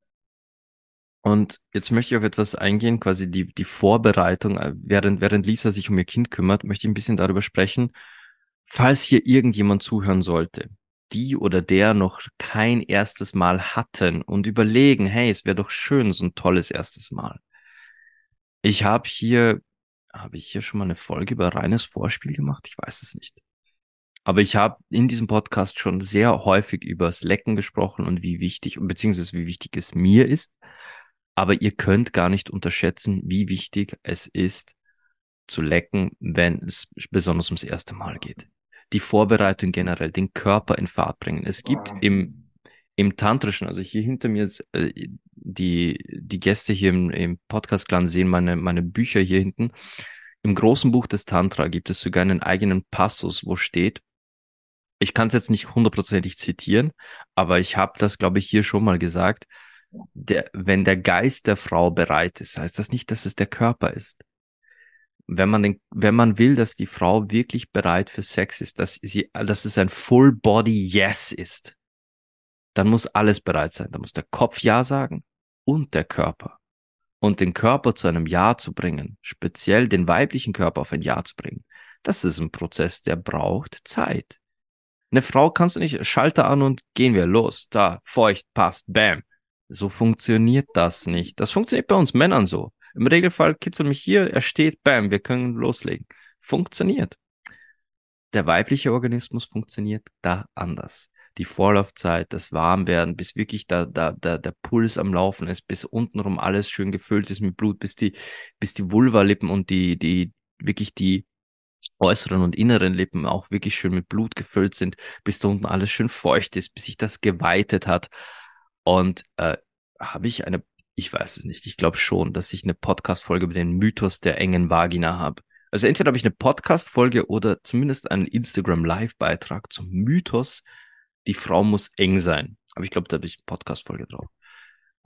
und jetzt möchte ich auf etwas eingehen, quasi die, die Vorbereitung, äh, während, während Lisa sich um ihr Kind kümmert, möchte ich ein bisschen darüber sprechen, falls hier irgendjemand zuhören sollte, die oder der noch kein erstes Mal hatten und überlegen, hey, es wäre doch schön, so ein tolles erstes Mal. Ich habe hier, habe ich hier schon mal eine Folge über reines Vorspiel gemacht? Ich weiß es nicht. Aber ich habe in diesem Podcast schon sehr häufig über das Lecken gesprochen und wie wichtig, beziehungsweise wie wichtig es mir ist. Aber ihr könnt gar nicht unterschätzen, wie wichtig es ist, zu lecken, wenn es besonders ums erste Mal geht die Vorbereitung generell, den Körper in Fahrt bringen. Es gibt im, im Tantrischen, also hier hinter mir, äh, die, die Gäste hier im, im Podcast-Clan sehen meine, meine Bücher hier hinten. Im großen Buch des Tantra gibt es sogar einen eigenen Passus, wo steht, ich kann es jetzt nicht hundertprozentig zitieren, aber ich habe das, glaube ich, hier schon mal gesagt, der, wenn der Geist der Frau bereit ist, heißt das nicht, dass es der Körper ist wenn man den, wenn man will, dass die Frau wirklich bereit für Sex ist, dass sie, dass es ein Full Body Yes ist, dann muss alles bereit sein. Da muss der Kopf Ja sagen und der Körper. Und den Körper zu einem Ja zu bringen, speziell den weiblichen Körper auf ein Ja zu bringen, das ist ein Prozess, der braucht Zeit. Eine Frau kannst du nicht Schalter an und gehen wir los, da, feucht, passt, bam. So funktioniert das nicht. Das funktioniert bei uns Männern so. Im Regelfall kitzel mich hier, er steht, bam, wir können loslegen. Funktioniert. Der weibliche Organismus funktioniert da anders. Die Vorlaufzeit, das Warmwerden, bis wirklich da, da, da der Puls am Laufen ist, bis untenrum alles schön gefüllt ist mit Blut, bis die, bis die Vulvalippen und die, die, wirklich die äußeren und inneren Lippen auch wirklich schön mit Blut gefüllt sind, bis da unten alles schön feucht ist, bis sich das geweitet hat. Und äh, habe ich eine ich weiß es nicht. Ich glaube schon, dass ich eine Podcast-Folge über den Mythos der engen Vagina habe. Also entweder habe ich eine Podcast-Folge oder zumindest einen Instagram-Live-Beitrag zum Mythos, die Frau muss eng sein. Aber ich glaube, da habe ich eine Podcast-Folge drauf.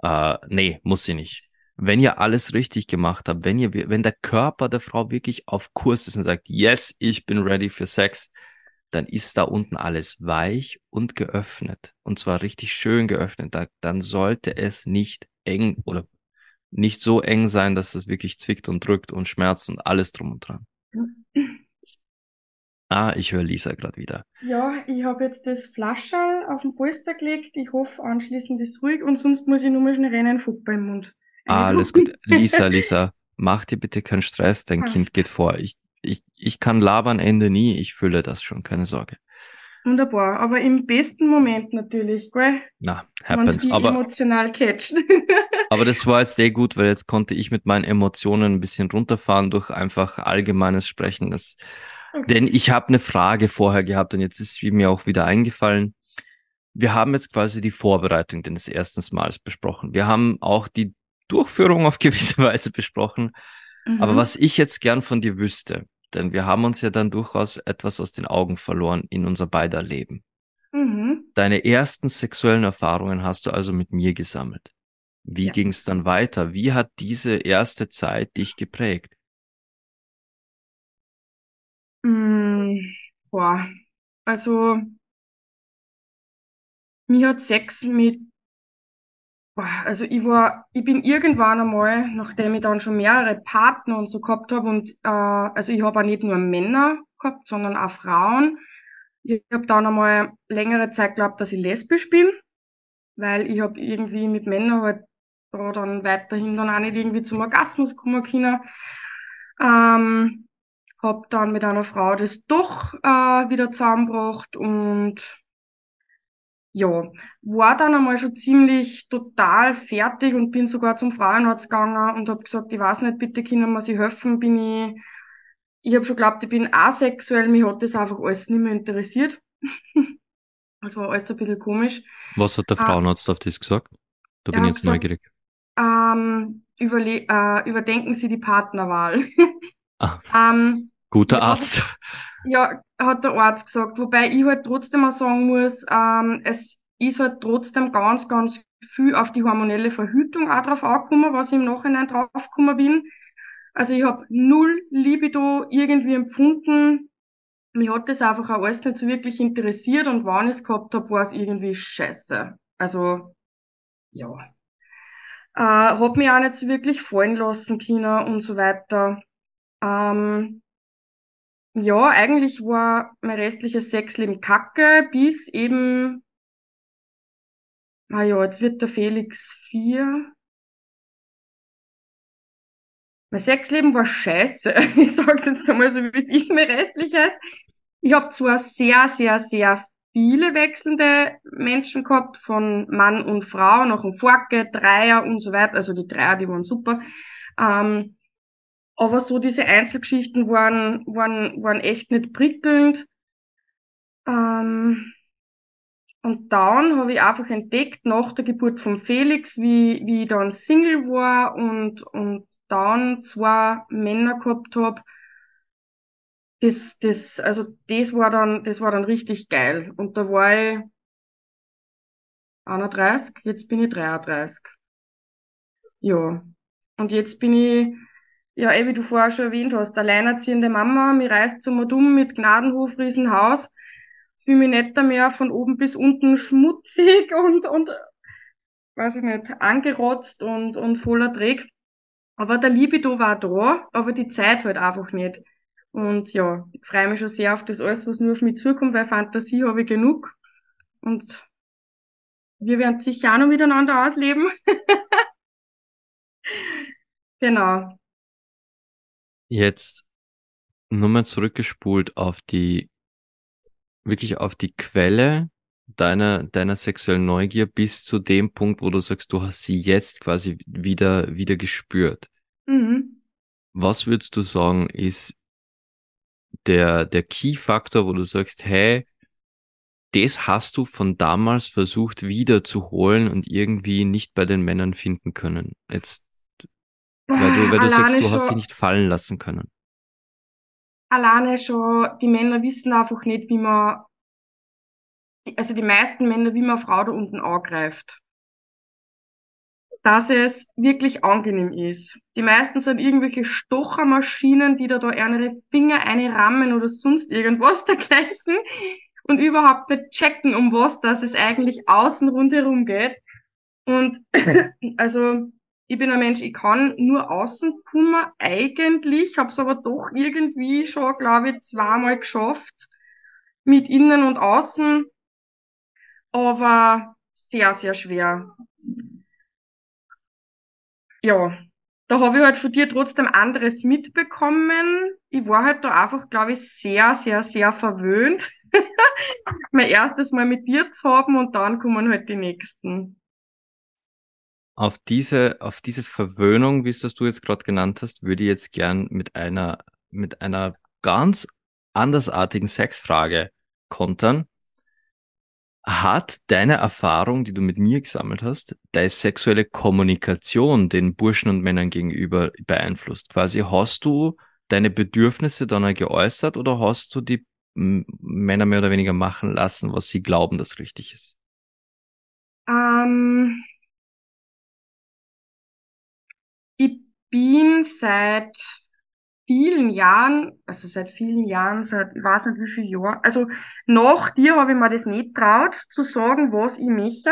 Äh, nee, muss sie nicht. Wenn ihr alles richtig gemacht habt, wenn ihr, wenn der Körper der Frau wirklich auf Kurs ist und sagt, yes, ich bin ready für Sex, dann ist da unten alles weich und geöffnet. Und zwar richtig schön geöffnet. Da, dann sollte es nicht eng oder nicht so eng sein, dass es wirklich zwickt und drückt und schmerzt und alles drum und dran. [LAUGHS] Ah, ich höre Lisa gerade wieder. Ja, ich habe jetzt das Flascherl auf den Polster gelegt. Ich hoffe, anschließend ist ruhig und sonst muss ich nur mal schnell rennen, Fuppe im Mund. Ah, alles gut. [LAUGHS] Lisa, Lisa, mach dir bitte keinen Stress, dein. Kind geht vor. Ich, ich, ich kann labern Ende nie, ich fühle das schon, keine Sorge. Wunderbar, aber im besten Moment natürlich, gell? Na, happens. Die aber emotional catcht. [LAUGHS] aber das war jetzt sehr gut, weil jetzt konnte ich mit meinen Emotionen ein bisschen runterfahren durch einfach allgemeines Sprechen. Das, okay. Denn ich habe eine Frage vorher gehabt und jetzt ist sie mir auch wieder eingefallen. Wir haben jetzt quasi die Vorbereitung des ersten Mals besprochen. Wir haben auch die Durchführung auf [LAUGHS] gewisse Weise besprochen. Mhm. Aber was ich jetzt gern von dir wüsste, denn wir haben uns ja dann durchaus etwas aus den Augen verloren in unser beider Leben. Mhm. Deine ersten sexuellen Erfahrungen hast du also mit mir gesammelt. Wie ja. ging es dann weiter? Wie hat diese erste Zeit dich geprägt? Mm, boah, also mir hat Sex mit also ich war, ich bin irgendwann einmal, nachdem ich dann schon mehrere Partner und so gehabt habe und äh, also ich habe auch nicht nur Männer gehabt, sondern auch Frauen. Ich habe dann einmal längere Zeit geglaubt, dass ich lesbisch bin, weil ich habe irgendwie mit Männern halt da dann weiterhin dann auch nicht irgendwie zum Orgasmus kommen können. Ähm, hab dann mit einer Frau das doch äh, wieder zusammengebracht und ja, war dann einmal schon ziemlich total fertig und bin sogar zum Frauenarzt gegangen und habe gesagt, ich weiß nicht, bitte können wir sie helfen, bin ich, ich habe schon geglaubt, ich bin asexuell, mich hat das einfach alles nicht mehr interessiert. [LAUGHS] Das war alles ein bisschen komisch. Was hat der Ah, Frauenarzt auf das gesagt? Da bin ich jetzt gesagt, neugierig. ähm, überle äh, überdenken Sie die Partnerwahl. Ah, [LAUGHS] Ähm, guter ja, Arzt. ja, hat der Arzt gesagt. Wobei ich halt trotzdem auch sagen muss, ähm, es ist halt trotzdem ganz, ganz viel auf die hormonelle Verhütung auch drauf angekommen, was ich im Nachhinein draufgekommen bin. Also ich habe null Libido irgendwie empfunden. Mich hat das einfach auch alles nicht so wirklich interessiert und wann ich es gehabt habe, war es irgendwie scheiße. Also, ja. Äh, hab mich auch nicht so wirklich fallen lassen können und so weiter. Ähm, ja, eigentlich war mein restliches Sexleben kacke, bis eben, ah ja, jetzt wird der Felix vier. Mein Sexleben war scheiße. [LAUGHS] Ich sag's jetzt einmal so, wie es ist, mein restliches. Ich habe zwar sehr, sehr, sehr viele wechselnde Menschen gehabt, von Mann und Frau, nach dem Forke, Dreier und so weiter. Also die Dreier, die waren super. Ähm, aber so diese Einzelgeschichten waren, waren, waren echt nicht prickelnd. Ähm, und dann habe ich einfach entdeckt, nach der Geburt von Felix, wie, wie ich dann Single war und, und dann zwei Männer gehabt habe, das, das, also das war dann, das war dann richtig geil. Und da war ich 31, jetzt bin ich 33. Ja. Und jetzt bin ich, ja, eh, wie du vorher schon erwähnt hast, alleinerziehende Mama, mir reist zum dumm mit Gnadenhof, Riesenhaus, fühle mich nicht mehr von oben bis unten schmutzig [LAUGHS] und, und, weiß ich nicht, angerotzt und, und voller Dreck. Aber der Libido war da, aber die Zeit halt einfach nicht. Und ja, ich freue mich schon sehr auf das alles, was nur auf mich zukommt, weil Fantasie habe ich genug. Und wir werden sicher auch noch miteinander ausleben. [LAUGHS] Genau. Jetzt nochmal zurückgespult auf die, wirklich auf die Quelle deiner, deiner sexuellen Neugier bis zu dem Punkt, wo du sagst, du hast sie jetzt quasi wieder, wieder gespürt. Mhm. Was würdest du sagen, ist der, der Key-Faktor, wo du sagst, hey, das hast du von damals versucht wiederzuholen und irgendwie nicht bei den Männern finden können. Jetzt, weil du, weil du sagst, du hast sie nicht fallen lassen können. alleine schon, die Männer wissen einfach nicht, wie man, also die meisten Männer, wie man eine Frau da unten angreift. Dass es wirklich angenehm ist. Die meisten sind irgendwelche Stochermaschinen, die da da ihre Finger einrammen oder sonst irgendwas [LAUGHS] dergleichen und überhaupt nicht checken, um was das es eigentlich außen rundherum geht. Und [CLEARS THROAT] also ich bin ein Mensch, ich kann nur außen kommen eigentlich, habe es aber doch irgendwie schon, glaube ich, zweimal geschafft mit innen und außen, aber sehr, sehr schwer. Ja, da habe ich halt von dir trotzdem anderes mitbekommen. Ich war halt da einfach, glaube ich, sehr, sehr, sehr verwöhnt, [LAUGHS] mein erstes Mal mit dir zu haben und dann kommen halt die nächsten. Auf diese, auf diese Verwöhnung, wie es das du jetzt gerade genannt hast, würde ich jetzt gern mit einer, mit einer ganz andersartigen Sexfrage kontern. Hat deine Erfahrung, die du mit mir gesammelt hast, deine sexuelle Kommunikation den Burschen und Männern gegenüber beeinflusst? Quasi hast du deine Bedürfnisse dann geäußert oder hast du die Männer mehr oder weniger machen lassen, was sie glauben, das richtig ist? Ähm, ich bin seit vielen Jahren, also seit vielen Jahren, seit ich weiß nicht wie viel Jahren, also nach dir habe ich mir das nicht traut, zu sagen, was ich möchte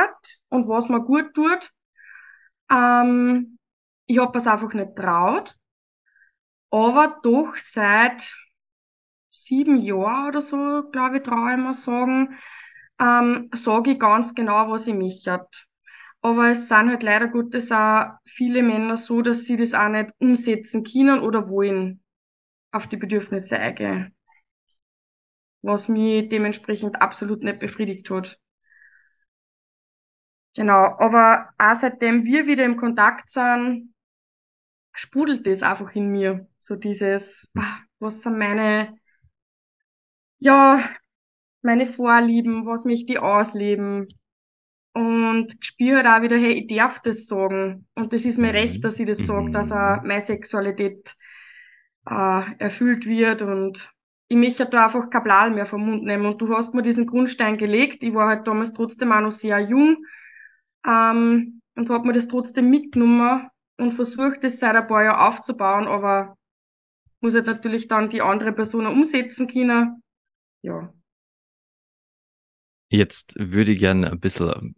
und was mir gut tut. Ähm, ich habe es einfach nicht traut, aber doch seit sieben Jahren oder so, glaube ich, traue ich mir sagen, ähm, sage ich ganz genau, was ich möchte. Aber es sind halt leider Gottes auch viele Männer so, dass sie das auch nicht umsetzen können oder wollen auf die Bedürfnisse eingehen, was mich dementsprechend absolut nicht befriedigt hat. Genau, aber auch seitdem wir wieder im Kontakt sind, sprudelt das einfach in mir. So dieses, ah, was sind meine, ja, meine Vorlieben, was möchte ich ausleben. Und spüre halt auch wieder, hey, ich darf das sagen. Und das ist mir Mhm. recht, dass ich das sage, dass auch Mhm. meine Sexualität äh, erfüllt wird und ich möchte da einfach kein Blal mehr vom Mund nehmen. Und du hast mir diesen Grundstein gelegt. Ich war halt damals trotzdem auch noch sehr jung ähm, und habe mir das trotzdem mitgenommen und versucht, das seit ein paar Jahren aufzubauen, aber muss halt natürlich dann die andere Person auch umsetzen können. Ja. Jetzt würde ich gerne ein bisschen,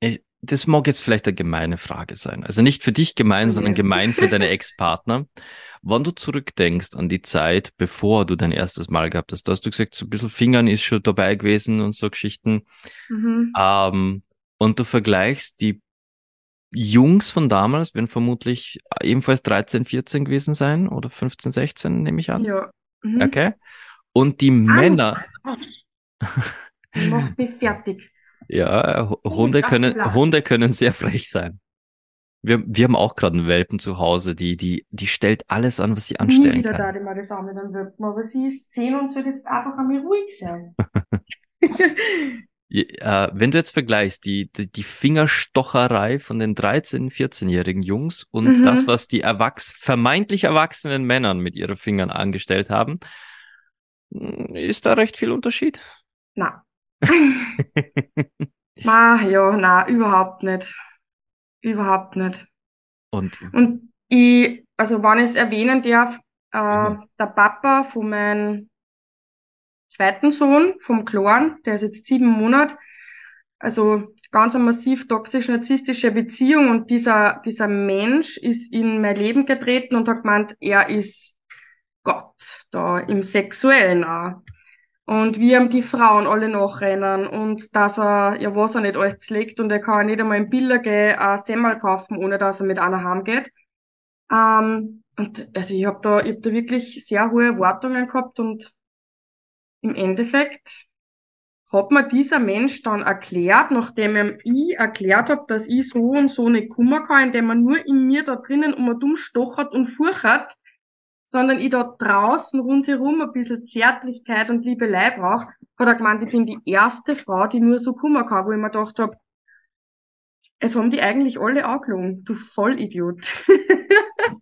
äh, das mag jetzt vielleicht eine gemeine Frage sein. Also nicht für dich gemein, Oh sondern gemein für deine [LAUGHS] Ex-Partner. Wenn du zurückdenkst an die Zeit, bevor du dein erstes Mal gehabt hast, da hast du gesagt, so ein bisschen Fingern ist schon dabei gewesen und so Geschichten. Mhm. Ähm, und du vergleichst die Jungs von damals, werden vermutlich ebenfalls 13, 14 gewesen sein oder 15, 16, nehme ich an. Ja. Mhm. Okay. Und die Männer, [LAUGHS] Macht mich fertig. ja, Hu- Hunde können. Hunde können sehr frech sein. Wir, wir haben auch gerade einen Welpen zu Hause, die, die, die stellt alles an, was sie Nie anstellen wieder kann. da ich mir das auch mit einem Wölpen, aber sie ist 10 und soll jetzt einfach einmal ruhig sein. [LAUGHS] Je- Äh, wenn du jetzt vergleichst, die, die, die Fingerstocherei von den 13-, 14-jährigen Jungs und Mhm. das, was die erwachs vermeintlich erwachsenen Männern mit ihren Fingern angestellt haben, mh, ist da recht viel Unterschied. na. [LAUGHS] Ma, ja, na, überhaupt nicht. Überhaupt nicht. Und Und ich, also wenn ich es erwähnen darf, äh, Mhm. der Papa von meinem zweiten Sohn, vom Kloren, der ist jetzt sieben Monate, also ganz eine massiv toxisch-narzisstische Beziehung und dieser, dieser Mensch ist in mein Leben getreten und hat gemeint, er ist Gott, da im Sexuellen auch. Und wie ihm die Frauen alle nachrennen und dass er, ja, was er nicht alles zlegt und er kann nicht einmal im Biller gehen, ein Semmel kaufen, ohne dass er mit einer heimgeht. Ähm, und also ich habe da, ich hab da wirklich sehr hohe Erwartungen gehabt und im Endeffekt hat mir dieser Mensch dann erklärt, nachdem ich erklärt habe, dass ich so und so nicht kommen kann, indem er nur in mir da drinnen um dumm stochert und furchert, sondern ich da draußen rundherum ein bisschen Zärtlichkeit und Liebelei brauche, hat er gemeint, ich bin die erste Frau, die nur so kommen kann, wo ich mir gedacht habe, es haben die eigentlich alle angelogen, du Vollidiot. [LAUGHS]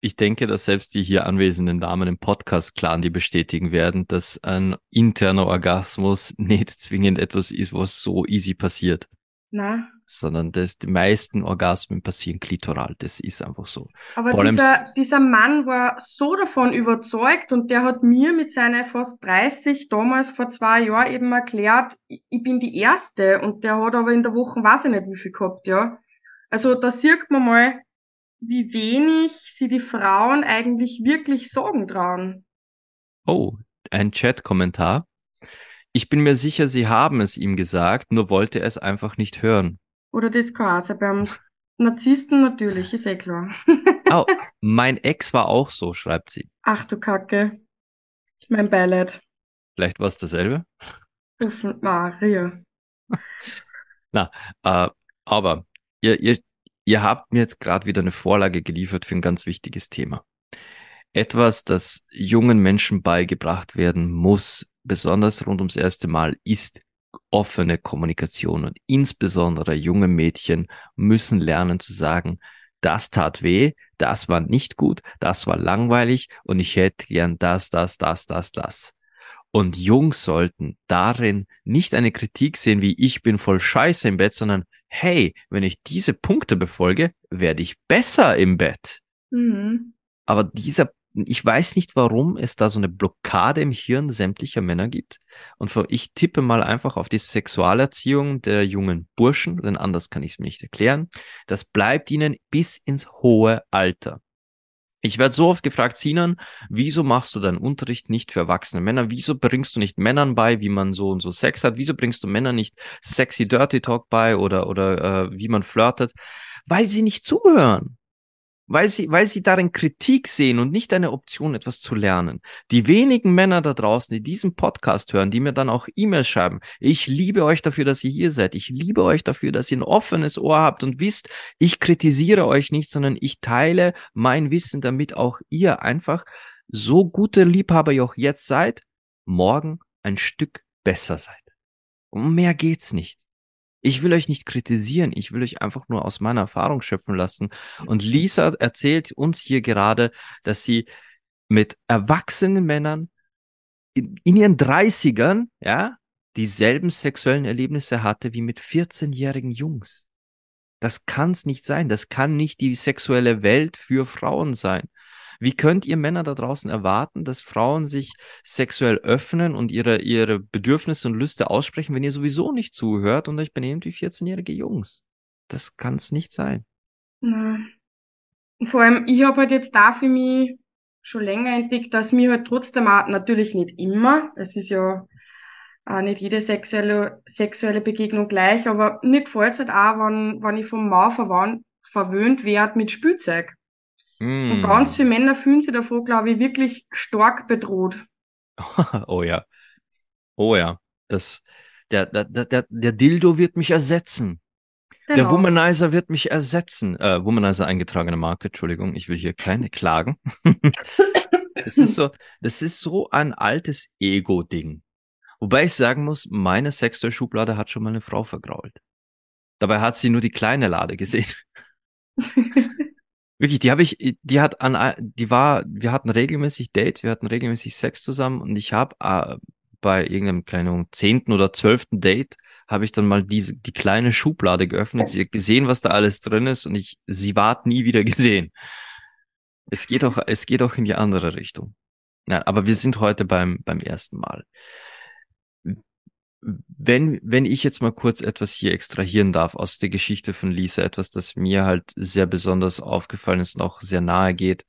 ich denke, dass selbst die hier anwesenden Damen im Podcast-Clan die bestätigen werden, dass ein interner Orgasmus nicht zwingend etwas ist, was so easy passiert, Na, sondern dass die meisten Orgasmen passieren klitoral. Das ist einfach so. Aber Vor dieser, dieser Mann war so davon überzeugt und der hat mir mit seinen fast 30 damals vor zwei Jahren eben erklärt, ich, ich bin die Erste und der hat aber in der Woche weiß ich nicht wie viel gehabt, ja. Also da sieht man mal, wie wenig sie die Frauen eigentlich wirklich sagen trauen. Oh, ein Chat-Kommentar. Ich bin mir sicher, Sie haben es ihm gesagt, nur wollte er es einfach nicht hören. Oder das kann auch sein. Beim Narzissten natürlich, ist eh klar. [LAUGHS] Oh, mein Ex war auch so, schreibt sie. Ach du Kacke. Mein Beileid. Vielleicht war es dasselbe. Offen, Maria. [LAUGHS] Äh, aber ihr, ihr, ihr habt mir jetzt gerade wieder eine Vorlage geliefert für ein ganz wichtiges Thema. Etwas, das jungen Menschen beigebracht werden muss, besonders rund ums erste Mal, ist offene Kommunikation. Und insbesondere junge Mädchen müssen lernen zu sagen, das tat weh, das war nicht gut, das war langweilig und ich hätte gern das, das, das, das, das. Und Jungs sollten darin nicht eine Kritik sehen, wie ich bin voll scheiße im Bett, sondern hey, wenn ich diese Punkte befolge, werde ich besser im Bett. Mhm. Aber dieser, ich weiß nicht, warum es da so eine Blockade im Hirn sämtlicher Männer gibt. Und ich tippe mal einfach auf die Sexualerziehung der jungen Burschen, denn anders kann ich es mir nicht erklären. Das bleibt ihnen bis ins hohe Alter. Ich werde so oft gefragt, Sinan, wieso machst du deinen Unterricht nicht für erwachsene Männer? Wieso bringst du nicht Männern bei, wie man so und so Sex hat? Wieso bringst du Männern nicht sexy Dirty Talk bei oder, oder äh, wie man flirtet? Weil sie nicht zuhören. Weil sie, weil sie darin Kritik sehen und nicht eine Option, etwas zu lernen. Die wenigen Männer da draußen, die diesen Podcast hören, die mir dann auch E-Mails schreiben, ich liebe euch dafür, dass ihr hier seid. Ich liebe euch dafür, dass ihr ein offenes Ohr habt und wisst, ich kritisiere euch nicht, sondern ich teile mein Wissen, damit auch ihr einfach so gute Liebhaber ihr auch jetzt seid, morgen ein Stück besser seid. Um mehr geht's nicht. Ich will euch nicht kritisieren, ich will euch einfach nur aus meiner Erfahrung schöpfen lassen. Und Lisa erzählt uns hier gerade, dass sie mit erwachsenen Männern in, in ihren 30ern, ja, dieselben sexuellen Erlebnisse hatte wie mit 14-jährigen Jungs. Das kann's nicht sein. Das kann nicht die sexuelle Welt für Frauen sein. Wie könnt ihr Männer da draußen erwarten, dass Frauen sich sexuell öffnen und ihre, ihre Bedürfnisse und Lüste aussprechen, wenn ihr sowieso nicht zuhört und euch benehmt wie 14-jährige Jungs? Das kann's nicht sein. Na. Vor allem, ich habe halt jetzt da für mich schon länger entdeckt, dass mir halt trotzdem auch, natürlich nicht immer, es ist ja äh, nicht jede sexuelle, sexuelle Begegnung gleich, aber mir gefällt es halt auch, wenn, wenn ich vom Mau verwöhnt werde mit Spielzeug. Mm. Und ganz viele Männer fühlen sich davor, glaube ich, wirklich stark bedroht. [LAUGHS] oh ja. Oh ja. Das, der, der, der, der Dildo wird mich ersetzen. Genau. Der Womanizer wird mich ersetzen. Äh, Womanizer eingetragene Marke, Entschuldigung, ich will hier keine klagen. [LAUGHS] das ist so, das ist so ein altes Ego-Ding. Wobei ich sagen muss, meine Sextoy-Schublade hat schon mal eine Frau vergrault. Dabei hat sie nur die kleine Lade gesehen. [LAUGHS] Wirklich, die habe ich, die hat an, die war, wir hatten regelmäßig Dates, wir hatten regelmäßig Sex zusammen und ich habe äh, bei irgendeinem kleinen zehnten oder zwölften Date habe ich dann mal diese die kleine Schublade geöffnet, sie hat gesehen, was da alles drin ist und ich sie ward nie wieder gesehen. Es geht auch es geht auch in die andere Richtung. Ja, aber wir sind heute beim beim ersten Mal wenn, wenn ich jetzt mal kurz etwas hier extrahieren darf aus der Geschichte von Lisa, etwas, das mir halt sehr besonders aufgefallen ist auch sehr nahe geht.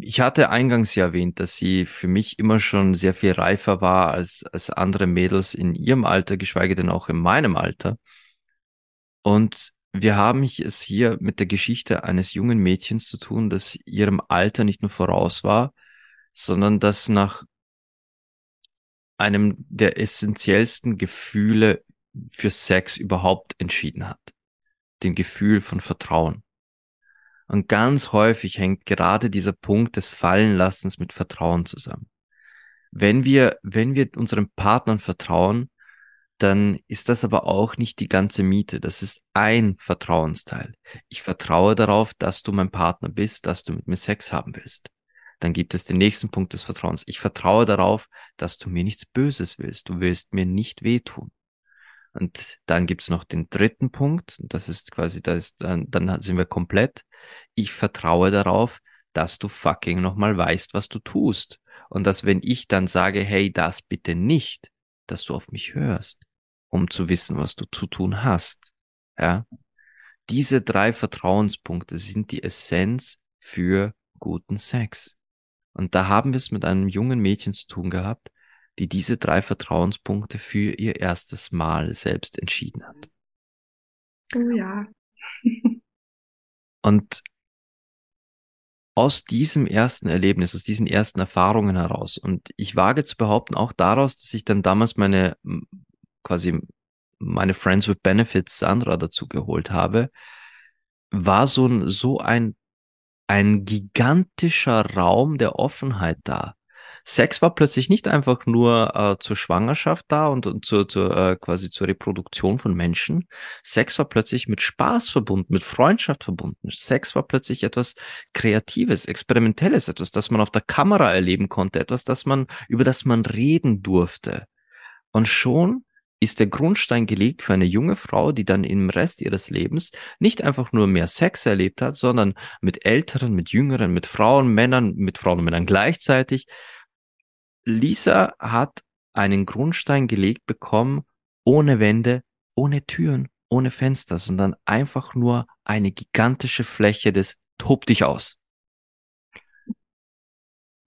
Ich hatte eingangs ja erwähnt, dass sie für mich immer schon sehr viel reifer war als, als andere Mädels in ihrem Alter, geschweige denn auch in meinem Alter. Und wir haben es hier mit der Geschichte eines jungen Mädchens zu tun, das ihrem Alter nicht nur voraus war, sondern das nach einem der essentiellsten Gefühle für Sex überhaupt entschieden hat. Dem Gefühl von Vertrauen. Und ganz häufig hängt gerade dieser Punkt des Fallenlassens mit Vertrauen zusammen. Wenn wir, wenn wir unseren Partnern vertrauen, dann ist das aber auch nicht die ganze Miete. Das ist ein Vertrauensteil. Ich vertraue darauf, dass du mein Partner bist, dass du mit mir Sex haben willst. Dann gibt es den nächsten Punkt des Vertrauens. Ich vertraue darauf, dass du mir nichts Böses willst. Du willst mir nicht wehtun. Und dann gibt's noch den dritten Punkt. Das ist quasi, da ist, dann, dann sind wir komplett. Ich vertraue darauf, dass du fucking nochmal weißt, was du tust. Und dass wenn ich dann sage, hey, das bitte nicht, dass du auf mich hörst, um zu wissen, was du zu tun hast. Ja. Diese drei Vertrauenspunkte sind die Essenz für guten Sex. Und da haben wir es mit einem jungen Mädchen zu tun gehabt, die diese drei Vertrauenspunkte für ihr erstes Mal selbst entschieden hat. Oh ja. [LAUGHS] Und aus diesem ersten Erlebnis, aus diesen ersten Erfahrungen heraus, und ich wage zu behaupten, auch daraus, dass ich dann damals meine, quasi meine Friends with Benefits Sandra dazu geholt habe, war so ein, so ein ein gigantischer Raum der Offenheit da. Sex war plötzlich nicht einfach nur äh, zur Schwangerschaft da und, und zur, zur äh, quasi zur Reproduktion von Menschen. Sex war plötzlich mit Spaß verbunden, mit Freundschaft verbunden. Sex war plötzlich etwas Kreatives, Experimentelles, etwas, das man auf der Kamera erleben konnte, etwas, das man, über das man reden durfte. Und schon ist der Grundstein gelegt für eine junge Frau, die dann im Rest ihres Lebens nicht einfach nur mehr Sex erlebt hat, sondern mit älteren, mit jüngeren, mit Frauen, Männern, mit Frauen und Männern gleichzeitig. Lisa hat einen Grundstein gelegt bekommen, ohne Wände, ohne Türen, ohne Fenster, sondern einfach nur eine gigantische Fläche des Tob dich aus.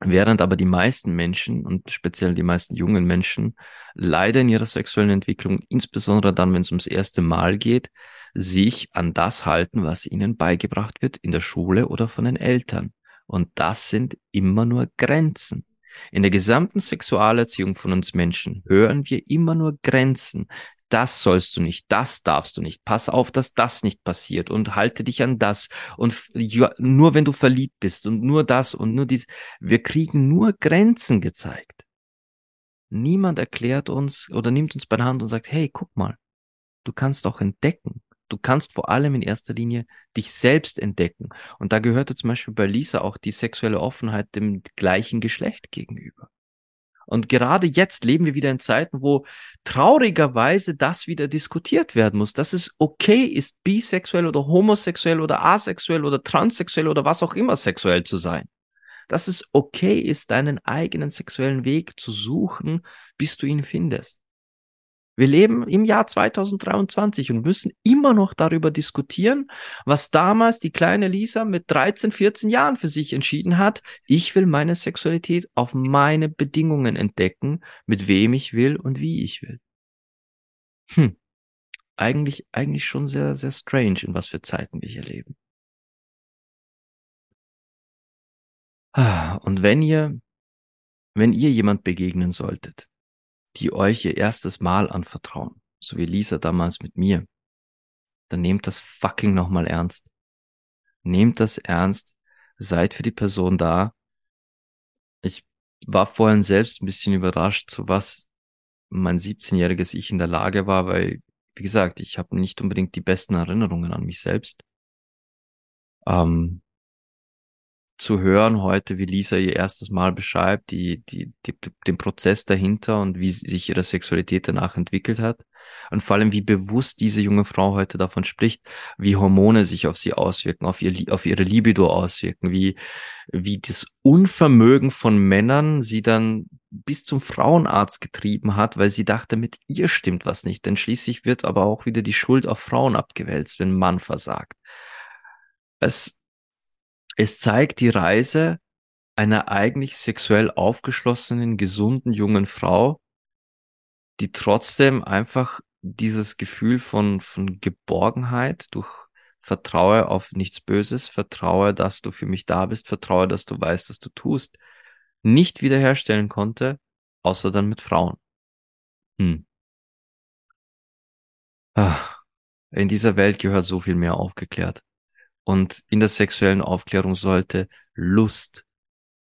Während aber die meisten Menschen und speziell die meisten jungen Menschen leider in ihrer sexuellen Entwicklung, insbesondere dann, wenn es ums erste Mal geht, sich an das halten, was ihnen beigebracht wird in der Schule oder von den Eltern. Und das sind immer nur Grenzen. In der gesamten Sexualerziehung von uns Menschen hören wir immer nur Grenzen. Das sollst du nicht, das darfst du nicht. Pass auf, dass das nicht passiert und halte dich an das. Und nur wenn du verliebt bist und nur das und nur dies. Wir kriegen nur Grenzen gezeigt. Niemand erklärt uns oder nimmt uns bei der Hand und sagt, hey, guck mal, du kannst auch entdecken. Du kannst vor allem in erster Linie dich selbst entdecken. Und da gehörte zum Beispiel bei Lisa auch die sexuelle Offenheit dem gleichen Geschlecht gegenüber. Und gerade jetzt leben wir wieder in Zeiten, wo traurigerweise das wieder diskutiert werden muss, dass es okay ist, bisexuell oder homosexuell oder asexuell oder transsexuell oder was auch immer sexuell zu sein. Dass es okay ist, deinen eigenen sexuellen Weg zu suchen, bis du ihn findest. Wir leben im Jahr 2023 und müssen immer noch darüber diskutieren, was damals die kleine Lisa mit 13, 14 Jahren für sich entschieden hat. Ich will meine Sexualität auf meine Bedingungen entdecken, mit wem ich will und wie ich will. Hm. Eigentlich, eigentlich schon sehr, sehr strange, in was für Zeiten wir hier leben. Ah, und wenn ihr, wenn ihr jemand begegnen solltet, die euch ihr erstes Mal anvertrauen, so wie Lisa damals mit mir, dann nehmt das fucking nochmal ernst. Nehmt das ernst, seid für die Person da. Ich war vorhin selbst ein bisschen überrascht, zu was mein 17-jähriges Ich in der Lage war, weil, wie gesagt, ich habe nicht unbedingt die besten Erinnerungen an mich selbst. Ähm, zu hören heute, wie Lisa ihr erstes Mal beschreibt, die, die, die, den Prozess dahinter und wie sich ihre Sexualität danach entwickelt hat. Und vor allem, wie bewusst diese junge Frau heute davon spricht, wie Hormone sich auf sie auswirken, auf, ihr, auf ihre Libido auswirken, wie, wie das Unvermögen von Männern sie dann bis zum Frauenarzt getrieben hat, weil sie dachte, mit ihr stimmt was nicht. Denn schließlich wird aber auch wieder die Schuld auf Frauen abgewälzt, wenn Mann versagt. Es, es zeigt die Reise einer eigentlich sexuell aufgeschlossenen, gesunden jungen Frau, die trotzdem einfach dieses Gefühl von, von Geborgenheit durch Vertraue auf nichts Böses, vertraue, dass du für mich da bist, vertraue, dass du weißt, dass du tust, nicht wiederherstellen konnte, außer dann mit Frauen. Hm. Ah, in dieser Welt gehört so viel mehr aufgeklärt. Und in der sexuellen Aufklärung sollte Lust,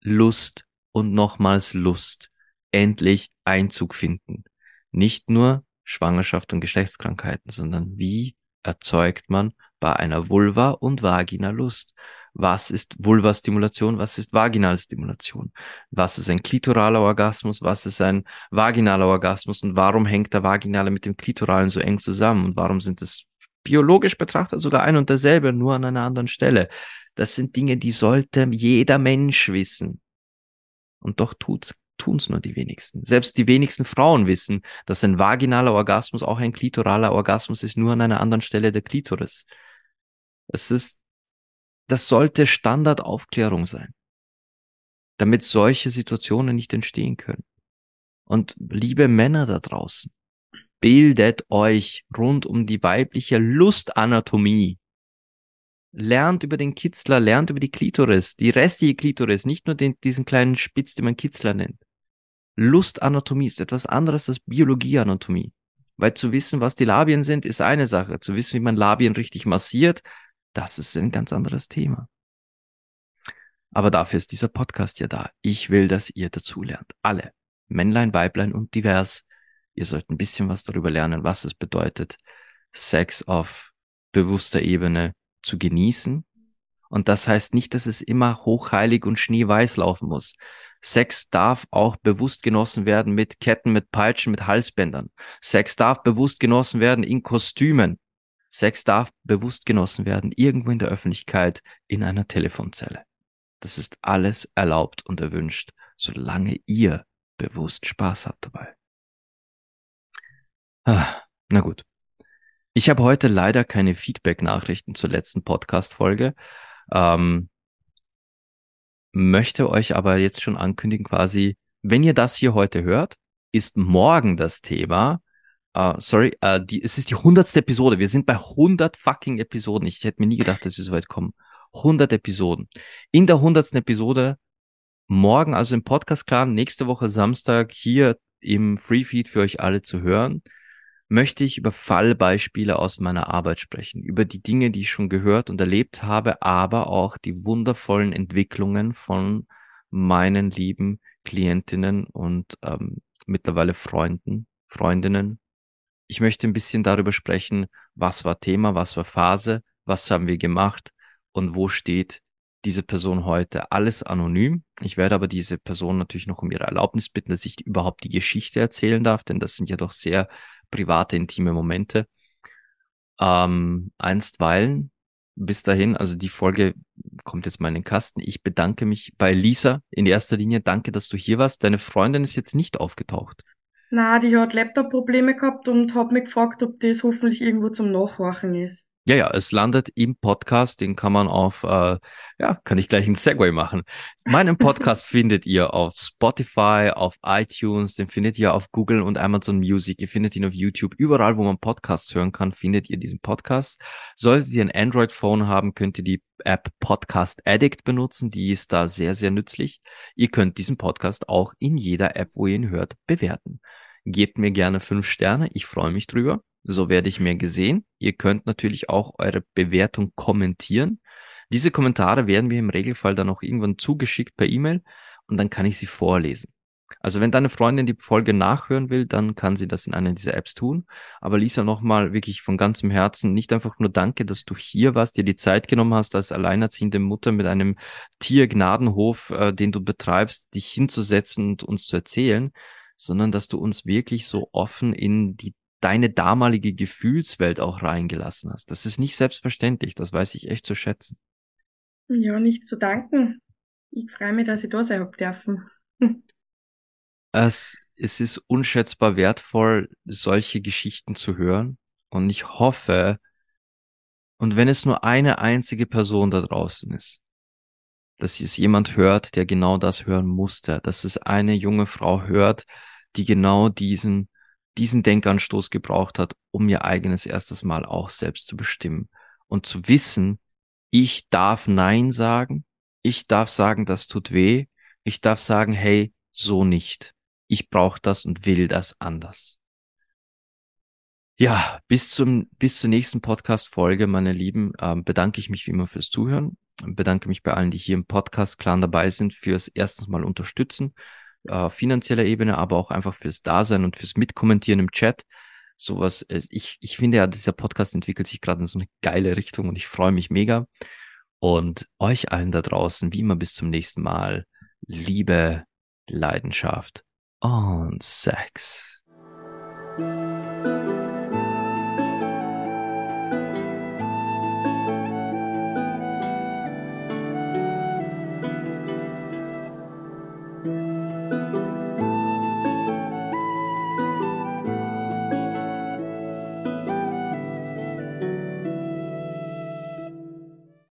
Lust und nochmals Lust endlich Einzug finden. Nicht nur Schwangerschaft und Geschlechtskrankheiten, sondern wie erzeugt man bei einer Vulva und Vagina Lust? Was ist Vulva-Stimulation? Was ist Vaginalstimulation? Was ist ein klitoraler Orgasmus? Was ist ein vaginaler Orgasmus? Und warum hängt der vaginale mit dem klitoralen so eng zusammen? Und warum sind es biologisch betrachtet sogar ein und derselbe, nur an einer anderen Stelle. Das sind Dinge, die sollte jeder Mensch wissen. Und doch tut's tun's nur die wenigsten. Selbst die wenigsten Frauen wissen, dass ein vaginaler Orgasmus auch ein klitoraler Orgasmus ist, nur an einer anderen Stelle der Klitoris. Es ist, das sollte Standardaufklärung sein, damit solche Situationen nicht entstehen können. Und liebe Männer da draußen, bildet euch rund um die weibliche Lustanatomie. Lernt über den Kitzler, lernt über die Klitoris, die restliche Klitoris, nicht nur den, diesen kleinen Spitz, den man Kitzler nennt. Lustanatomie ist etwas anderes als Biologieanatomie. Weil zu wissen, was die Labien sind, ist eine Sache. Zu wissen, wie man Labien richtig massiert, das ist ein ganz anderes Thema. Aber dafür ist dieser Podcast ja da. Ich will, dass ihr dazulernt. Alle. Männlein, Weiblein und divers. Ihr sollt ein bisschen was darüber lernen, was es bedeutet, Sex auf bewusster Ebene zu genießen. Und das heißt nicht, dass es immer hochheilig und schneeweiß laufen muss. Sex darf auch bewusst genossen werden mit Ketten, mit Peitschen, mit Halsbändern. Sex darf bewusst genossen werden in Kostümen. Sex darf bewusst genossen werden irgendwo in der Öffentlichkeit in einer Telefonzelle. Das ist alles erlaubt und erwünscht, solange ihr bewusst Spaß habt dabei. Ah, na gut. Ich habe heute leider keine Feedback-Nachrichten zur letzten Podcast-Folge. Ähm, möchte euch aber jetzt schon ankündigen, quasi, wenn ihr das hier heute hört, ist morgen das Thema. Uh, sorry, uh, die, es ist die hundertste Episode. Wir sind bei 100 fucking Episoden. Ich hätte mir nie gedacht, dass wir so weit kommen. 100 Episoden. In der hundertsten Episode morgen, also im Podcast Clan, nächste Woche Samstag hier im Free Feed für euch alle zu hören möchte ich über Fallbeispiele aus meiner Arbeit sprechen, über die Dinge, die ich schon gehört und erlebt habe, aber auch die wundervollen Entwicklungen von meinen lieben Klientinnen und ähm, mittlerweile Freunden, Freundinnen. Ich möchte ein bisschen darüber sprechen, was war Thema, was war Phase, was haben wir gemacht und wo steht diese Person heute. Alles anonym. Ich werde aber diese Person natürlich noch um ihre Erlaubnis bitten, dass ich überhaupt die Geschichte erzählen darf, denn das sind ja doch sehr private, intime Momente. Ähm, einstweilen, bis dahin, also die Folge kommt jetzt mal in den Kasten. Ich bedanke mich bei Lisa in erster Linie. Danke, dass du hier warst. Deine Freundin ist jetzt nicht aufgetaucht. Na, die hat Laptop-Probleme gehabt und hat mich gefragt, ob das hoffentlich irgendwo zum Nachhorchen ist. Ja, ja, es landet im Podcast, den kann man auf, äh, ja, kann ich gleich ein Segway machen. Meinen Podcast [LAUGHS] findet ihr auf Spotify, auf iTunes, den findet ihr auf Google und Amazon Music, ihr findet ihn auf YouTube, überall, wo man Podcasts hören kann, findet ihr diesen Podcast. Solltet ihr ein Android-Phone haben, könnt ihr die App Podcast Addict benutzen, die ist da sehr, sehr nützlich. Ihr könnt diesen Podcast auch in jeder App, wo ihr ihn hört, bewerten. Gebt mir gerne fünf Sterne, ich freue mich drüber. So werde ich mehr gesehen. Ihr könnt natürlich auch eure Bewertung kommentieren. Diese Kommentare werden mir im Regelfall dann auch irgendwann zugeschickt per E-Mail und dann kann ich sie vorlesen. Also wenn deine Freundin die Folge nachhören will, dann kann sie das in einer dieser Apps tun. Aber Lisa, nochmal wirklich von ganzem Herzen, nicht einfach nur danke, dass du hier warst, dir die Zeit genommen hast, als alleinerziehende Mutter mit einem Tiergnadenhof, äh, den du betreibst, dich hinzusetzen und uns zu erzählen, sondern dass du uns wirklich so offen in die deine damalige Gefühlswelt auch reingelassen hast. Das ist nicht selbstverständlich, das weiß ich echt zu schätzen. Ja, nicht zu danken. Ich freue mich, dass ich da sein dürfen. Es, es ist unschätzbar wertvoll, solche Geschichten zu hören. Und ich hoffe, und wenn es nur eine einzige Person da draußen ist, dass es jemand hört, der genau das hören musste, dass es eine junge Frau hört, die genau diesen diesen Denkanstoß gebraucht hat, um ihr eigenes erstes Mal auch selbst zu bestimmen und zu wissen, ich darf Nein sagen, ich darf sagen, das tut weh, ich darf sagen, hey, so nicht. Ich brauche das und will das anders. Ja, bis zum bis zur nächsten Podcast Folge, meine Lieben, ähm, bedanke ich mich wie immer fürs Zuhören, bedanke mich bei allen, die hier im Podcast Clan dabei sind, fürs erstens Mal unterstützen äh, finanzieller Ebene, aber auch einfach fürs Dasein und fürs Mitkommentieren im Chat. Sowas, ich, ich finde ja, dieser Podcast entwickelt sich gerade in so eine geile Richtung und ich freue mich mega. Und euch allen da draußen, wie immer bis zum nächsten Mal, Liebe, Leidenschaft und Sex.